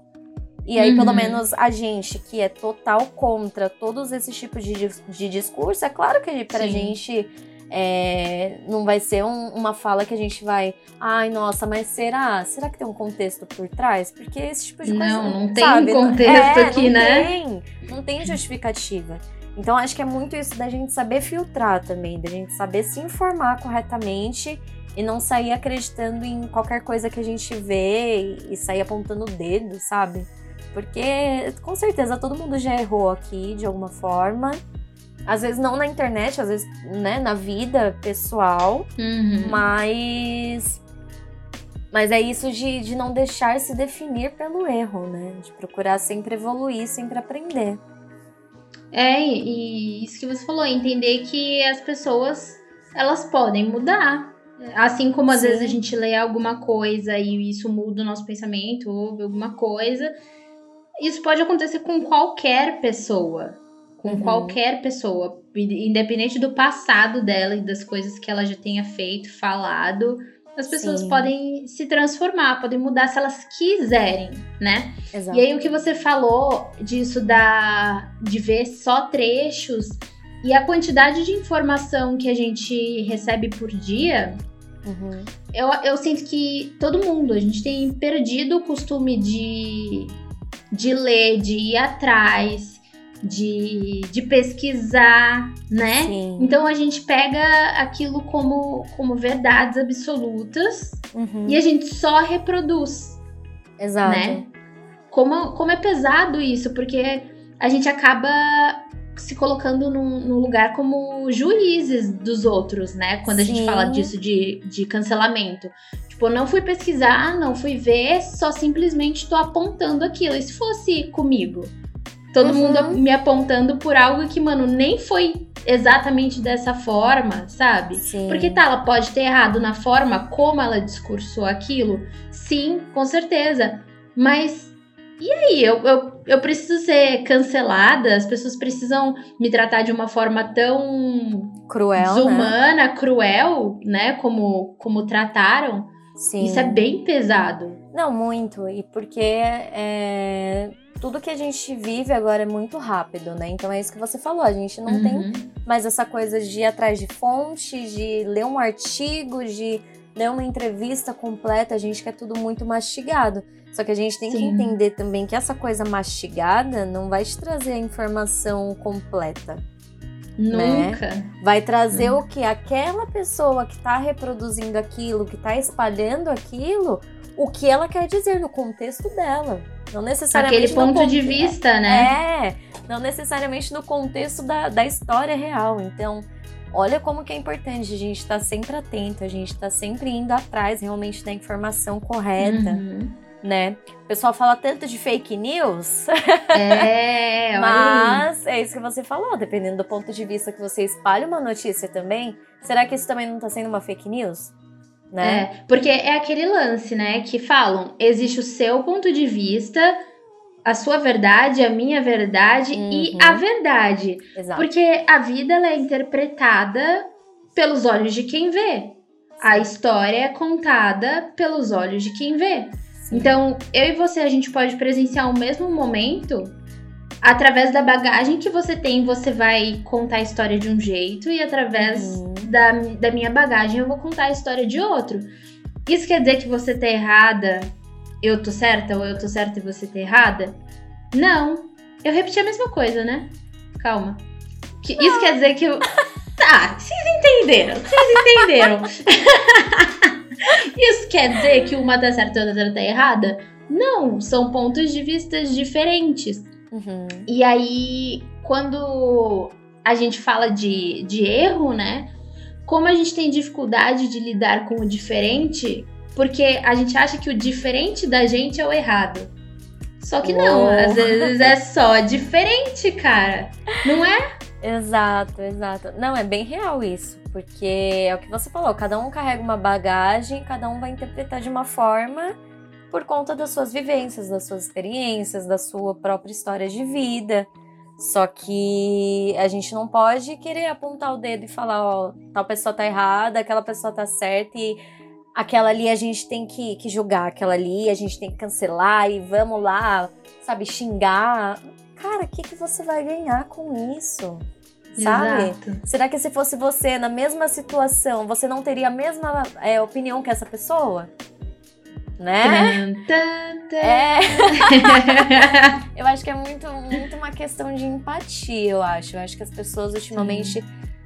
[SPEAKER 2] E aí, uhum. pelo menos a gente que é total contra todos esses tipos de, de discurso, é claro que pra Sim. gente é, não vai ser um, uma fala que a gente vai, ai, nossa, mas será? Será que tem um contexto por trás? Porque esse tipo de coisa.
[SPEAKER 1] Não, não tem sabe? contexto é, aqui,
[SPEAKER 2] não
[SPEAKER 1] né?
[SPEAKER 2] Tem, não tem justificativa. Então, acho que é muito isso da gente saber filtrar também, da gente saber se informar corretamente e não sair acreditando em qualquer coisa que a gente vê e, e sair apontando o dedo, sabe? Porque com certeza todo mundo já errou aqui de alguma forma. Às vezes não na internet, às vezes né, na vida pessoal,
[SPEAKER 1] uhum.
[SPEAKER 2] mas. Mas é isso de, de não deixar se definir pelo erro, né? De procurar sempre evoluir, sempre aprender.
[SPEAKER 1] É, e isso que você falou, entender que as pessoas elas podem mudar. Assim como às Sim. vezes a gente lê alguma coisa e isso muda o nosso pensamento, ouve alguma coisa, isso pode acontecer com qualquer pessoa. Com uhum. qualquer pessoa. Independente do passado dela e das coisas que ela já tenha feito, falado. As pessoas Sim. podem se transformar, podem mudar se elas quiserem, né? Exato. E aí o que você falou disso da de ver só trechos e a quantidade de informação que a gente recebe por dia,
[SPEAKER 2] uhum.
[SPEAKER 1] eu, eu sinto que todo mundo, a gente tem perdido o costume de de ler, de ir atrás, de, de pesquisar, né?
[SPEAKER 2] Sim.
[SPEAKER 1] Então a gente pega aquilo como, como verdades absolutas
[SPEAKER 2] uhum.
[SPEAKER 1] e a gente só reproduz.
[SPEAKER 2] Exato.
[SPEAKER 1] Né? Como, como é pesado isso, porque a gente acaba se colocando num, num, lugar como juízes dos outros, né? Quando a gente fala disso de, de cancelamento. Tipo, não fui pesquisar, não fui ver, só simplesmente tô apontando aquilo. E se fosse comigo? Todo uhum. mundo me apontando por algo que, mano, nem foi exatamente dessa forma, sabe?
[SPEAKER 2] Sim.
[SPEAKER 1] Porque tá, ela pode ter errado na forma como ela discursou aquilo. Sim, com certeza. Mas e aí, eu, eu, eu preciso ser cancelada? As pessoas precisam me tratar de uma forma tão
[SPEAKER 2] cruel, né?
[SPEAKER 1] desumana,
[SPEAKER 2] né?
[SPEAKER 1] cruel, né? Como, como trataram.
[SPEAKER 2] Sim.
[SPEAKER 1] Isso é bem pesado.
[SPEAKER 2] Não, muito. E porque é, tudo que a gente vive agora é muito rápido, né? Então é isso que você falou. A gente não uhum. tem mais essa coisa de ir atrás de fontes, de ler um artigo, de ler uma entrevista completa. A gente quer tudo muito mastigado. Só que a gente tem Sim. que entender também que essa coisa mastigada não vai te trazer a informação completa.
[SPEAKER 1] Né? Nunca.
[SPEAKER 2] Né? Vai trazer o que aquela pessoa que está reproduzindo aquilo, que está espalhando aquilo, o que ela quer dizer no contexto dela. Não necessariamente.
[SPEAKER 1] Aquele ponto de vista,
[SPEAKER 2] né? É, não necessariamente no contexto da, da história real. Então, olha como que é importante a gente estar tá sempre atento, a gente estar tá sempre indo atrás realmente da informação correta.
[SPEAKER 1] Uhum
[SPEAKER 2] né? O pessoal fala tanto de fake news.
[SPEAKER 1] É,
[SPEAKER 2] mas é isso que você falou, dependendo do ponto de vista que você espalha uma notícia também, será que isso também não está sendo uma fake news? Né?
[SPEAKER 1] É, porque é aquele lance, né, que falam, existe o seu ponto de vista, a sua verdade, a minha verdade uhum. e a verdade.
[SPEAKER 2] Exato.
[SPEAKER 1] Porque a vida ela é interpretada pelos olhos de quem vê. A história é contada pelos olhos de quem vê. Então, eu e você, a gente pode presenciar o mesmo momento. Através da bagagem que você tem, você vai contar a história de um jeito, e através uhum. da, da minha bagagem, eu vou contar a história de outro. Isso quer dizer que você tá errada, eu tô certa, ou eu tô certa e você tá errada? Não. Eu repeti a mesma coisa, né? Calma. Que, isso quer dizer que eu. Tá, vocês entenderam. Vocês entenderam. Isso quer dizer que uma tá certa e outra tá errada? Não, são pontos de vista diferentes.
[SPEAKER 2] Uhum.
[SPEAKER 1] E aí, quando a gente fala de, de erro, né? Como a gente tem dificuldade de lidar com o diferente, porque a gente acha que o diferente da gente é o errado. Só que não, às vezes é só diferente, cara. Não é?
[SPEAKER 2] Exato, exato. Não, é bem real isso, porque é o que você falou, cada um carrega uma bagagem, cada um vai interpretar de uma forma por conta das suas vivências, das suas experiências, da sua própria história de vida. Só que a gente não pode querer apontar o dedo e falar, ó, tal pessoa tá errada, aquela pessoa tá certa e aquela ali a gente tem que, que julgar, aquela ali a gente tem que cancelar e vamos lá, sabe, xingar. Cara, o que, que você vai ganhar com isso? Sabe?
[SPEAKER 1] Exato.
[SPEAKER 2] Será que se fosse você na mesma situação, você não teria a mesma é, opinião que essa pessoa? Né?
[SPEAKER 1] Tan, tan, tan.
[SPEAKER 2] É. eu acho que é muito, muito uma questão de empatia, eu acho. Eu acho que as pessoas ultimamente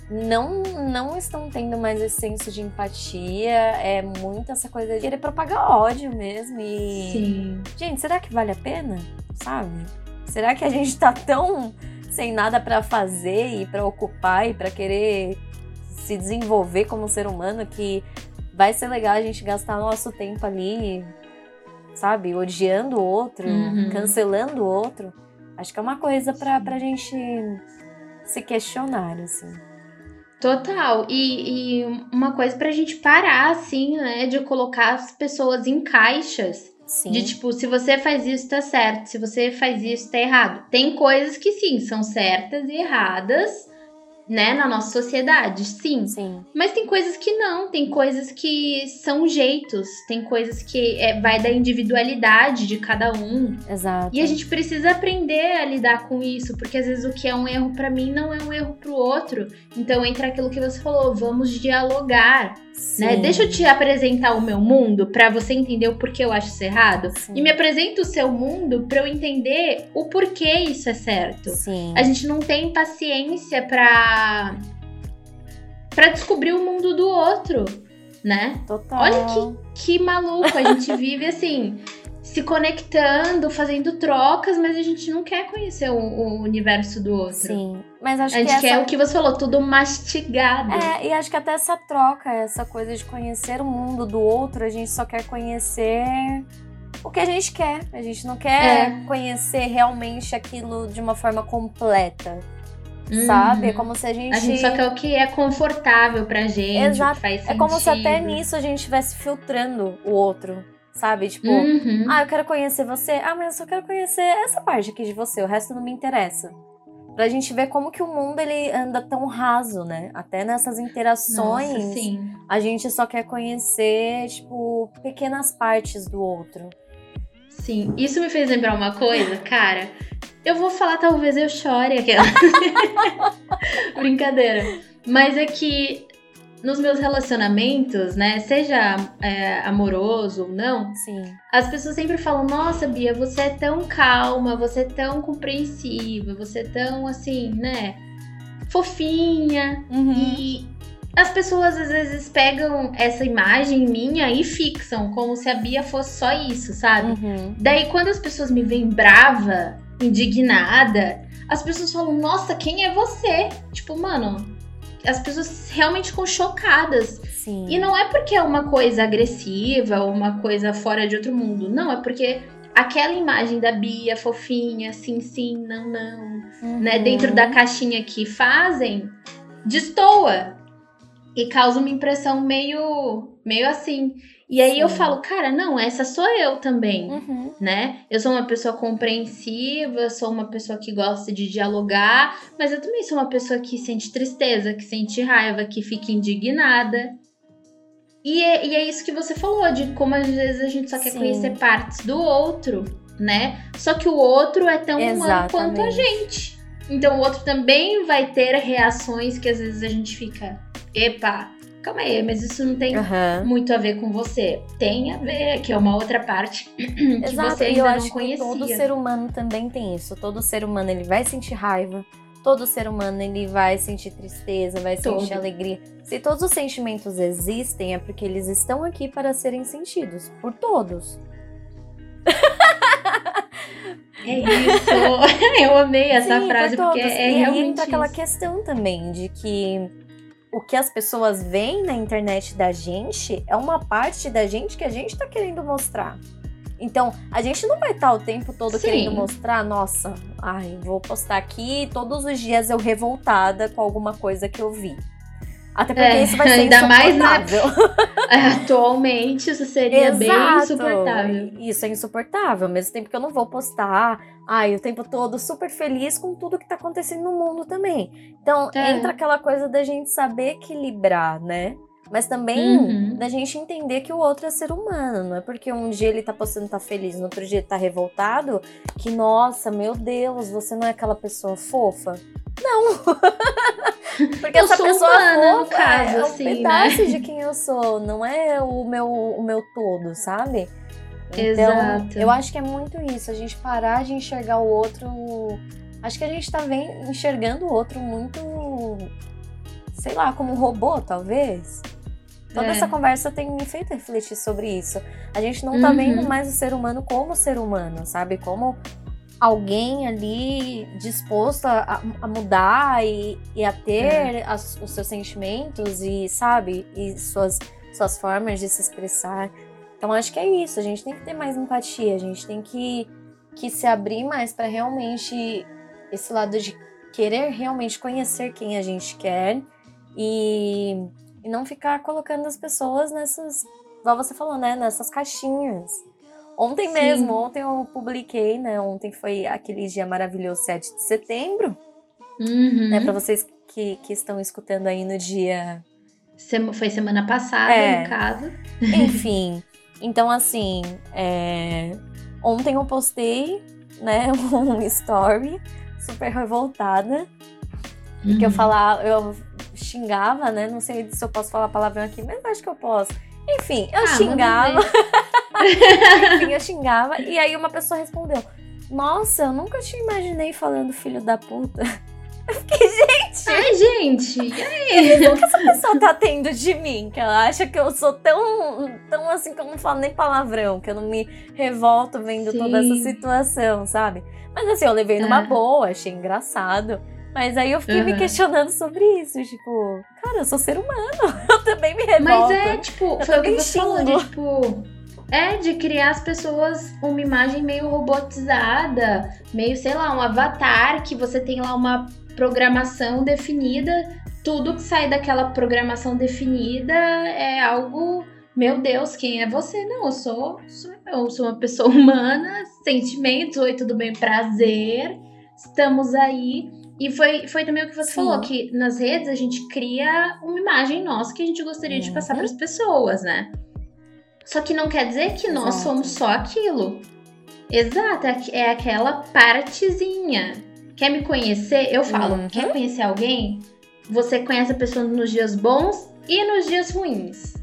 [SPEAKER 2] não, não estão tendo mais esse senso de empatia. É muito essa coisa de querer propagar ódio mesmo. E.
[SPEAKER 1] Sim.
[SPEAKER 2] Gente, será que vale a pena? Sabe? Será que a gente tá tão sem nada pra fazer e pra ocupar e pra querer se desenvolver como ser humano que vai ser legal a gente gastar nosso tempo ali, sabe, odiando o outro,
[SPEAKER 1] Uhum.
[SPEAKER 2] cancelando o outro. Acho que é uma coisa pra, pra gente se questionar, assim.
[SPEAKER 1] Total. E, e uma coisa pra gente parar, assim, né? De colocar as pessoas em caixas.
[SPEAKER 2] Sim.
[SPEAKER 1] De tipo, se você faz isso, tá certo. Se você faz isso, tá errado. Tem coisas que sim, são certas e erradas, né? Na nossa sociedade, sim.
[SPEAKER 2] Sim.
[SPEAKER 1] Mas tem coisas que não, tem coisas que são jeitos, tem coisas que é, vai da individualidade de cada um.
[SPEAKER 2] Exato.
[SPEAKER 1] E a gente precisa aprender a lidar com isso, porque às vezes o que é um erro pra mim não é um erro pro outro. Então entra aquilo que você falou, vamos dialogar, né? Deixa eu te apresentar o meu mundo pra você entender o porquê eu acho isso errado.
[SPEAKER 2] Sim.
[SPEAKER 1] E me apresenta o seu mundo pra eu entender o porquê isso é certo.
[SPEAKER 2] Sim.
[SPEAKER 1] A gente não tem paciência pra para descobrir o mundo do outro, né?
[SPEAKER 2] Total.
[SPEAKER 1] Olha Que maluco, a gente vive assim, se conectando, fazendo trocas, mas a gente não quer conhecer o, o universo do outro.
[SPEAKER 2] Sim. Mas acho
[SPEAKER 1] A gente
[SPEAKER 2] que
[SPEAKER 1] quer
[SPEAKER 2] essa...
[SPEAKER 1] o que você falou, tudo mastigado.
[SPEAKER 2] É, e acho que até essa troca, essa coisa de conhecer o mundo do outro, a gente só quer conhecer o que a gente quer. A gente não quer
[SPEAKER 1] É.
[SPEAKER 2] conhecer realmente aquilo de uma forma completa,
[SPEAKER 1] Uhum.
[SPEAKER 2] sabe? É como se a gente.
[SPEAKER 1] A gente só quer o que é confortável pra gente,
[SPEAKER 2] Exato.
[SPEAKER 1] o que faz
[SPEAKER 2] É como se até nisso a gente estivesse filtrando o outro, sabe? Tipo,
[SPEAKER 1] Uhum.
[SPEAKER 2] ah, eu quero conhecer você. Ah, mas eu só quero conhecer essa parte aqui de você, o resto não me interessa. Pra gente ver como que o mundo ele anda tão raso, né? Até nessas interações.
[SPEAKER 1] Nossa.
[SPEAKER 2] A gente só quer conhecer, tipo, pequenas partes do outro.
[SPEAKER 1] Sim, isso me fez lembrar uma coisa, cara. Eu vou falar, talvez eu chore aquela. Brincadeira. Mas é que nos meus relacionamentos, né, seja é, amoroso ou não,
[SPEAKER 2] Sim.
[SPEAKER 1] as pessoas sempre falam: Nossa, Bia, você é tão calma, você é tão compreensiva, você é tão assim, né, fofinha. E as pessoas às vezes pegam essa imagem minha e fixam como se a Bia fosse só isso, sabe?
[SPEAKER 2] Uhum.
[SPEAKER 1] Daí, quando as pessoas me veem brava, indignada, as pessoas falam: Nossa, quem é você? Tipo, mano, as pessoas realmente ficam chocadas.
[SPEAKER 2] Sim.
[SPEAKER 1] E não é porque é uma coisa agressiva ou uma coisa fora de outro mundo. Não, é porque aquela imagem da Bia fofinha, sim, sim, não, não,
[SPEAKER 2] Uhum.
[SPEAKER 1] né, dentro da caixinha que fazem, destoa. E causa uma impressão meio, meio assim. E aí eu
[SPEAKER 2] Sim.
[SPEAKER 1] falo, cara, não, essa sou eu também
[SPEAKER 2] Uhum.
[SPEAKER 1] né? Eu sou uma pessoa compreensiva, eu sou uma pessoa que gosta de dialogar, mas eu também sou uma pessoa que sente tristeza, que sente raiva, que fica indignada. E é, e é isso que você falou, de como às vezes a gente só quer
[SPEAKER 2] Sim.
[SPEAKER 1] conhecer partes do outro, né? Só que o outro é tão humano quanto a
[SPEAKER 2] Exatamente.
[SPEAKER 1] gente. Então o outro também vai ter reações que às vezes a gente fica, epa, calma aí, mas isso não tem
[SPEAKER 2] Aham.
[SPEAKER 1] muito a ver com você. Tem a ver, que é uma outra parte que
[SPEAKER 2] Exato,
[SPEAKER 1] você
[SPEAKER 2] e eu
[SPEAKER 1] ainda
[SPEAKER 2] acho
[SPEAKER 1] não conhecia.
[SPEAKER 2] que todo ser humano também tem isso. Todo ser humano ele vai sentir raiva. Todo ser humano ele vai sentir tristeza, vai
[SPEAKER 1] Todo.
[SPEAKER 2] sentir alegria. Se todos os sentimentos existem, é porque eles estão aqui para serem sentidos por todos.
[SPEAKER 1] É isso. Eu amei essa
[SPEAKER 2] Sim,
[SPEAKER 1] frase
[SPEAKER 2] por
[SPEAKER 1] porque é
[SPEAKER 2] e
[SPEAKER 1] realmente
[SPEAKER 2] entra aquela
[SPEAKER 1] isso.
[SPEAKER 2] questão também de que o que as pessoas veem na internet da gente é uma parte da gente que a gente tá querendo mostrar. Então, a gente não vai estar o tempo todo
[SPEAKER 1] Sim.
[SPEAKER 2] querendo mostrar, nossa, ai, vou postar aqui todos os dias eu revoltada com alguma coisa que eu vi. Até porque é, isso vai ser ainda mais porque é,
[SPEAKER 1] atualmente isso seria Exato. bem insuportável.
[SPEAKER 2] Isso é insuportável, ao mesmo tempo que eu não vou postar, ai, o tempo todo super feliz com tudo que tá acontecendo no mundo também. Então, é. entra aquela coisa da gente saber equilibrar, né? Mas também uhum. da gente entender que o outro é ser humano. Não é porque um dia ele tá postando tá feliz, no outro dia ele tá revoltado, que, nossa, meu Deus, você não é aquela pessoa fofa. Não! Porque eu essa pessoa humana, fofa caso, é um assim, né? pedaço né? de quem eu sou, não é o meu, o meu todo, sabe? Então, Exato. eu acho que é muito isso, a gente parar de enxergar o outro. Acho que a gente tá vem, enxergando o outro muito, sei lá, como um robô, talvez. Toda é. essa conversa tem me feito refletir sobre isso. A gente não tá uhum. vendo mais o ser humano como ser humano, sabe? Como alguém ali disposto a, a mudar e, e, a ter é. as, os seus sentimentos e, sabe, e suas, suas formas de se expressar. Então acho que é isso, a gente tem que ter mais empatia, a gente tem que, que se abrir mais para realmente esse lado de querer realmente conhecer quem a gente quer e, e não ficar colocando as pessoas nessas, igual você falou, né, nessas caixinhas. Ontem Sim. mesmo, ontem eu publiquei, né? Ontem foi aquele dia maravilhoso, 7 de setembro. Uhum. Né, para vocês que, que estão escutando aí no dia.
[SPEAKER 1] foi semana passada, é. no caso.
[SPEAKER 2] Enfim. Então, assim, é... ontem eu postei, né, um story super revoltada. Uhum. Que eu uhum. falava, eu xingava, né? Não sei se eu posso falar palavrão aqui, mas acho que eu posso. Enfim, eu ah, xingava. Enfim, eu xingava. E aí uma pessoa respondeu: Nossa, eu nunca te imaginei falando filho da puta. Eu fiquei, gente.
[SPEAKER 1] Ai, gente, e aí?
[SPEAKER 2] O que essa pessoa tá tendo de mim? Que ela acha que eu sou tão, tão assim que eu não falo nem palavrão, que eu não me revolto vendo Sim. toda essa situação, sabe? Mas assim, eu levei numa é. boa, achei engraçado. Mas aí eu fiquei uhum. me questionando sobre isso. Tipo, cara, eu sou ser humano. Eu também me revolto.
[SPEAKER 1] Mas é, tipo, eu foi o que você falou de, tipo é, de criar as pessoas uma imagem meio robotizada, meio, sei lá, um avatar que você tem lá uma programação definida. Tudo que sai daquela programação definida é algo. Meu Deus, quem é você? Não, eu sou, sou eu, sou uma pessoa humana, sentimentos, oi, tudo bem, prazer, estamos aí. E foi, foi também o que você Sim. falou, que nas redes a gente cria uma imagem nossa que a gente gostaria uhum. de passar para as pessoas, né? Só que não quer dizer que nós Exato. somos só aquilo. Exato, é, é aquela partezinha. Quer me conhecer? Eu falo, uhum. quer conhecer alguém? Você conhece a pessoa nos dias bons e nos dias ruins.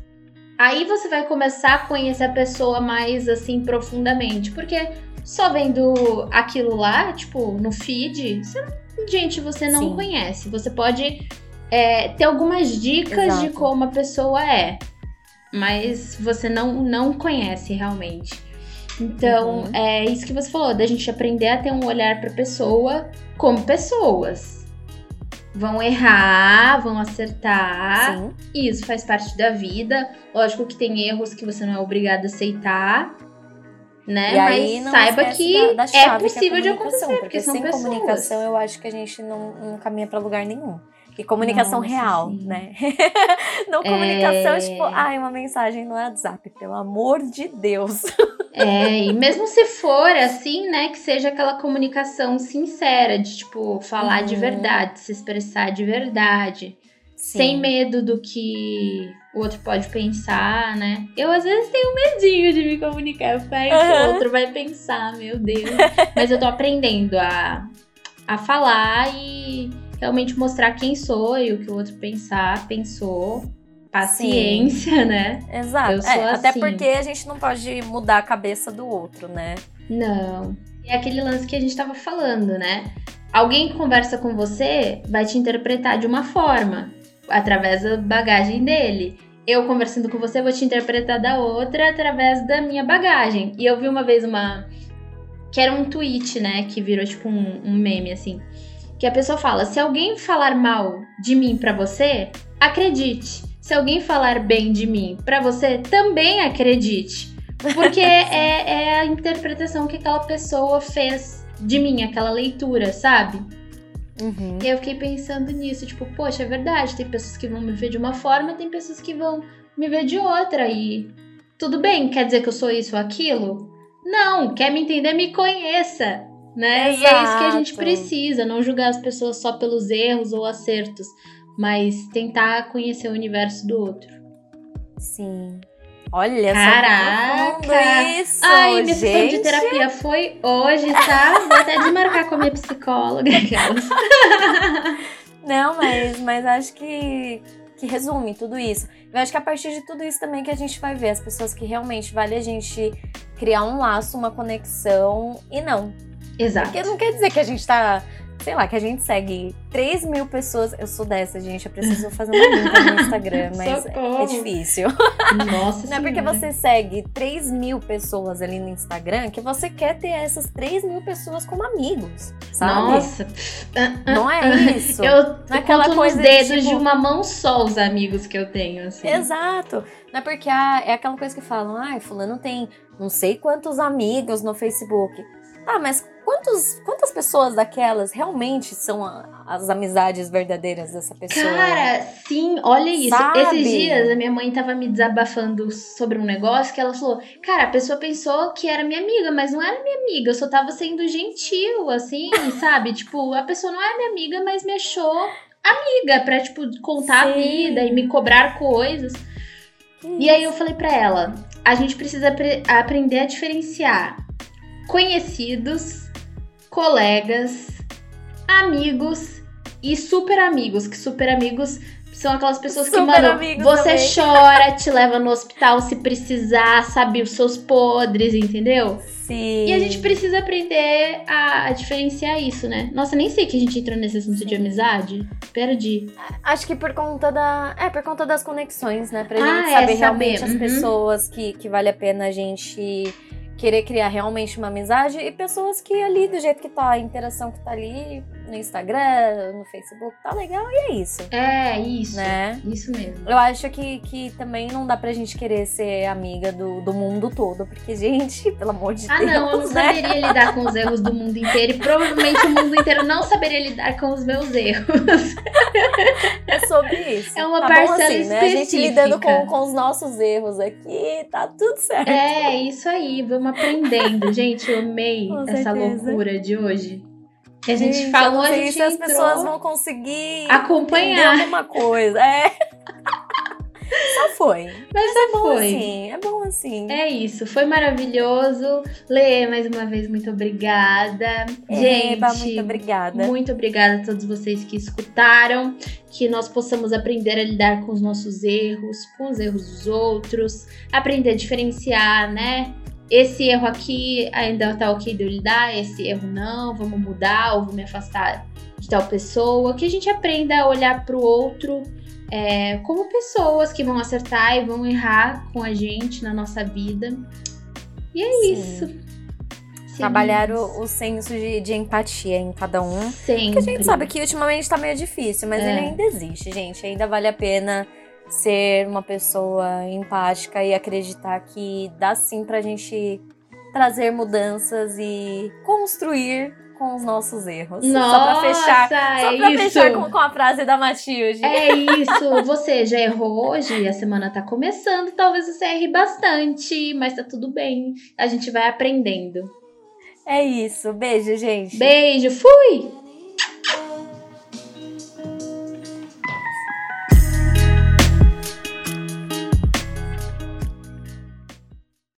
[SPEAKER 1] Aí você vai começar a conhecer a pessoa mais assim profundamente, porque só vendo aquilo lá, tipo, no feed, você gente, você não Sim. conhece. Você pode é, ter algumas dicas Exato. de como a pessoa é mas você não, não conhece realmente. Então, uhum. é isso que você falou, da gente aprender a ter um olhar para pessoa como pessoas. Vão errar, vão acertar. Sim. Isso faz parte da vida. Lógico que tem erros que você não é obrigado a aceitar. Né? Mas saiba que da, da é possível que é de acontecer, porque, porque sem pessoas.
[SPEAKER 2] comunicação eu acho que a gente não, não caminha para lugar nenhum. E comunicação Nossa, real, sim. né? Não comunicação, é... tipo, ai, uma mensagem no WhatsApp, pelo amor de Deus.
[SPEAKER 1] É, e mesmo se for assim, né, que seja aquela comunicação sincera, de tipo, falar uhum. de verdade, se expressar de verdade. Sim. Sem medo do que o outro pode pensar, né? Eu às vezes tenho medinho de me comunicar. Eu pego uhum. que o outro vai pensar, meu Deus. Mas eu tô aprendendo a, a falar e realmente mostrar quem sou e o que o outro pensar, pensou. Paciência, Sim. né?
[SPEAKER 2] Exato. É, assim. Até porque a gente não pode mudar a cabeça do outro, né?
[SPEAKER 1] Não. É aquele lance que a gente tava falando, né? Alguém que conversa com você vai te interpretar de uma forma, através da bagagem dele. Eu conversando com você vou te interpretar da outra através da minha bagagem. E eu vi uma vez uma. que era um tweet, né? Que virou tipo um, um meme assim que a pessoa fala: se alguém falar mal de mim para você, acredite. Se alguém falar bem de mim para você, também acredite. Porque é, é a interpretação que aquela pessoa fez de mim, aquela leitura, sabe?
[SPEAKER 2] Uhum.
[SPEAKER 1] E eu fiquei pensando nisso, tipo, poxa, é verdade, tem pessoas que vão me ver de uma forma, tem pessoas que vão me ver de outra. E tudo bem, quer dizer que eu sou isso ou aquilo? Não, quer me entender, me conheça. Né? E é isso que a gente
[SPEAKER 2] Exato.
[SPEAKER 1] precisa, não julgar as pessoas só pelos erros ou acertos, mas tentar conhecer o universo do outro.
[SPEAKER 2] Sim. Olha,
[SPEAKER 1] Caraca!
[SPEAKER 2] só isso,
[SPEAKER 1] Ai, minha sessão de terapia foi hoje, tá? Vou até desmarcar com a minha psicóloga.
[SPEAKER 2] Não, mas, mas acho que, que resume tudo isso. Eu acho que a partir de tudo isso também que a gente vai ver as pessoas que realmente vale a gente criar um laço, uma conexão e não.
[SPEAKER 1] Exato.
[SPEAKER 2] Porque não quer dizer que a gente tá. Sei lá, que a gente segue 3 mil pessoas. Eu sou dessa, gente. Eu preciso fazer uma limpa no Instagram, mas
[SPEAKER 1] Socorro.
[SPEAKER 2] é difícil.
[SPEAKER 1] Nossa
[SPEAKER 2] Não é porque você segue 3 mil pessoas ali no Instagram que você quer ter essas 3 mil pessoas como amigos, sabe?
[SPEAKER 1] Nossa.
[SPEAKER 2] Não é isso.
[SPEAKER 1] Eu
[SPEAKER 2] Não é aquela
[SPEAKER 1] conto
[SPEAKER 2] coisa
[SPEAKER 1] nos
[SPEAKER 2] de,
[SPEAKER 1] dedos de,
[SPEAKER 2] tipo-
[SPEAKER 1] uma mão só os amigos que eu tenho, assim.
[SPEAKER 2] Exato. Não é porque ah, é aquela coisa que falam, ai, fulano tem não sei quantos amigos no Facebook. Ah, mas quantos, quantas pessoas daquelas realmente são a- as amizades verdadeiras dessa pessoa?
[SPEAKER 1] Cara, sim, olha isso.
[SPEAKER 2] Sabe?
[SPEAKER 1] Esses dias a minha mãe tava me desabafando sobre um negócio que ela falou: Cara, a pessoa pensou que era minha amiga, mas não era minha amiga. Eu só tava sendo gentil, assim, sabe? Tipo, a pessoa não é minha amiga, mas me achou amiga pra, tipo, contar a
[SPEAKER 2] Sim.
[SPEAKER 1] vida e me cobrar coisas. E aí eu falei pra ela: a gente precisa apre- aprender a diferenciar conhecidos, colegas, amigos e super amigos. Que super amigos são aquelas pessoas que,
[SPEAKER 2] Super
[SPEAKER 1] mano,
[SPEAKER 2] amigos
[SPEAKER 1] você
[SPEAKER 2] também.
[SPEAKER 1] chora, te leva no hospital se precisar, sabe os seus podres, entendeu?
[SPEAKER 2] Sim.
[SPEAKER 1] E a gente precisa aprender a, a diferenciar isso, né? Nossa, nem sei que a gente entrou nesse assunto de amizade. Perdi.
[SPEAKER 2] Acho que por conta da. É, por conta das conexões, né? Pra
[SPEAKER 1] Ah,
[SPEAKER 2] gente
[SPEAKER 1] é,
[SPEAKER 2] saber
[SPEAKER 1] saber,
[SPEAKER 2] realmente as
[SPEAKER 1] uhum.
[SPEAKER 2] pessoas que, que vale a pena a gente querer criar realmente uma amizade e pessoas que ali, do jeito que tá, a interação que tá ali no Instagram, no Facebook, tá legal e é isso,
[SPEAKER 1] É, isso.
[SPEAKER 2] né?
[SPEAKER 1] Isso mesmo.
[SPEAKER 2] Eu acho que, que também não dá pra gente querer ser amiga do, do mundo todo, porque, gente, pelo amor de
[SPEAKER 1] Ah,
[SPEAKER 2] Deus,
[SPEAKER 1] não, eu não
[SPEAKER 2] né?
[SPEAKER 1] saberia lidar com os erros do mundo inteiro e provavelmente o mundo inteiro não saberia lidar com os meus erros.
[SPEAKER 2] É sobre isso.
[SPEAKER 1] É uma
[SPEAKER 2] tá
[SPEAKER 1] parcela
[SPEAKER 2] bom assim, né? A gente
[SPEAKER 1] específica.
[SPEAKER 2] lidando com, com os nossos erros aqui, tá tudo certo.
[SPEAKER 1] É, isso aí, vamos aprendendo. Gente, eu amei
[SPEAKER 2] Com
[SPEAKER 1] essa
[SPEAKER 2] certeza.
[SPEAKER 1] loucura de hoje. Que a gente,
[SPEAKER 2] Gente,
[SPEAKER 1] falou,
[SPEAKER 2] eu não
[SPEAKER 1] a
[SPEAKER 2] sei
[SPEAKER 1] gente
[SPEAKER 2] se as pessoas vão conseguir
[SPEAKER 1] acompanhar.
[SPEAKER 2] alguma coisa. É. Só foi.
[SPEAKER 1] Mas
[SPEAKER 2] É
[SPEAKER 1] só
[SPEAKER 2] bom
[SPEAKER 1] foi.
[SPEAKER 2] assim, é bom assim.
[SPEAKER 1] É isso, foi maravilhoso. Lê, mais uma vez, muito obrigada. Gente,
[SPEAKER 2] Eba, muito obrigada.
[SPEAKER 1] Muito obrigada a todos vocês que escutaram, que nós possamos aprender a lidar com os nossos erros, com os erros dos outros, aprender a diferenciar, né? Esse erro aqui ainda tá ok de eu lidar, esse erro não, vamos mudar ou vou me afastar de tal pessoa. Que a gente aprenda a olhar pro outro é, como pessoas que vão acertar e vão errar com a gente na nossa vida. E é
[SPEAKER 2] Sim.
[SPEAKER 1] isso.
[SPEAKER 2] Trabalhar o, o senso de, de empatia em cada um.
[SPEAKER 1] Sempre.
[SPEAKER 2] Porque a gente sabe que ultimamente tá meio difícil, mas
[SPEAKER 1] É.
[SPEAKER 2] ele ainda existe, gente. Ainda vale a pena ser uma pessoa empática e acreditar que dá sim pra gente trazer mudanças e construir com os nossos erros.
[SPEAKER 1] Nossa,
[SPEAKER 2] só pra fechar, só
[SPEAKER 1] é
[SPEAKER 2] pra
[SPEAKER 1] isso.
[SPEAKER 2] fechar com, com a frase da Matilde.
[SPEAKER 1] É isso. Você já errou hoje? A semana tá começando. Talvez você erre bastante, mas tá tudo bem. A gente vai aprendendo.
[SPEAKER 2] É isso. Beijo, gente.
[SPEAKER 1] Beijo, fui!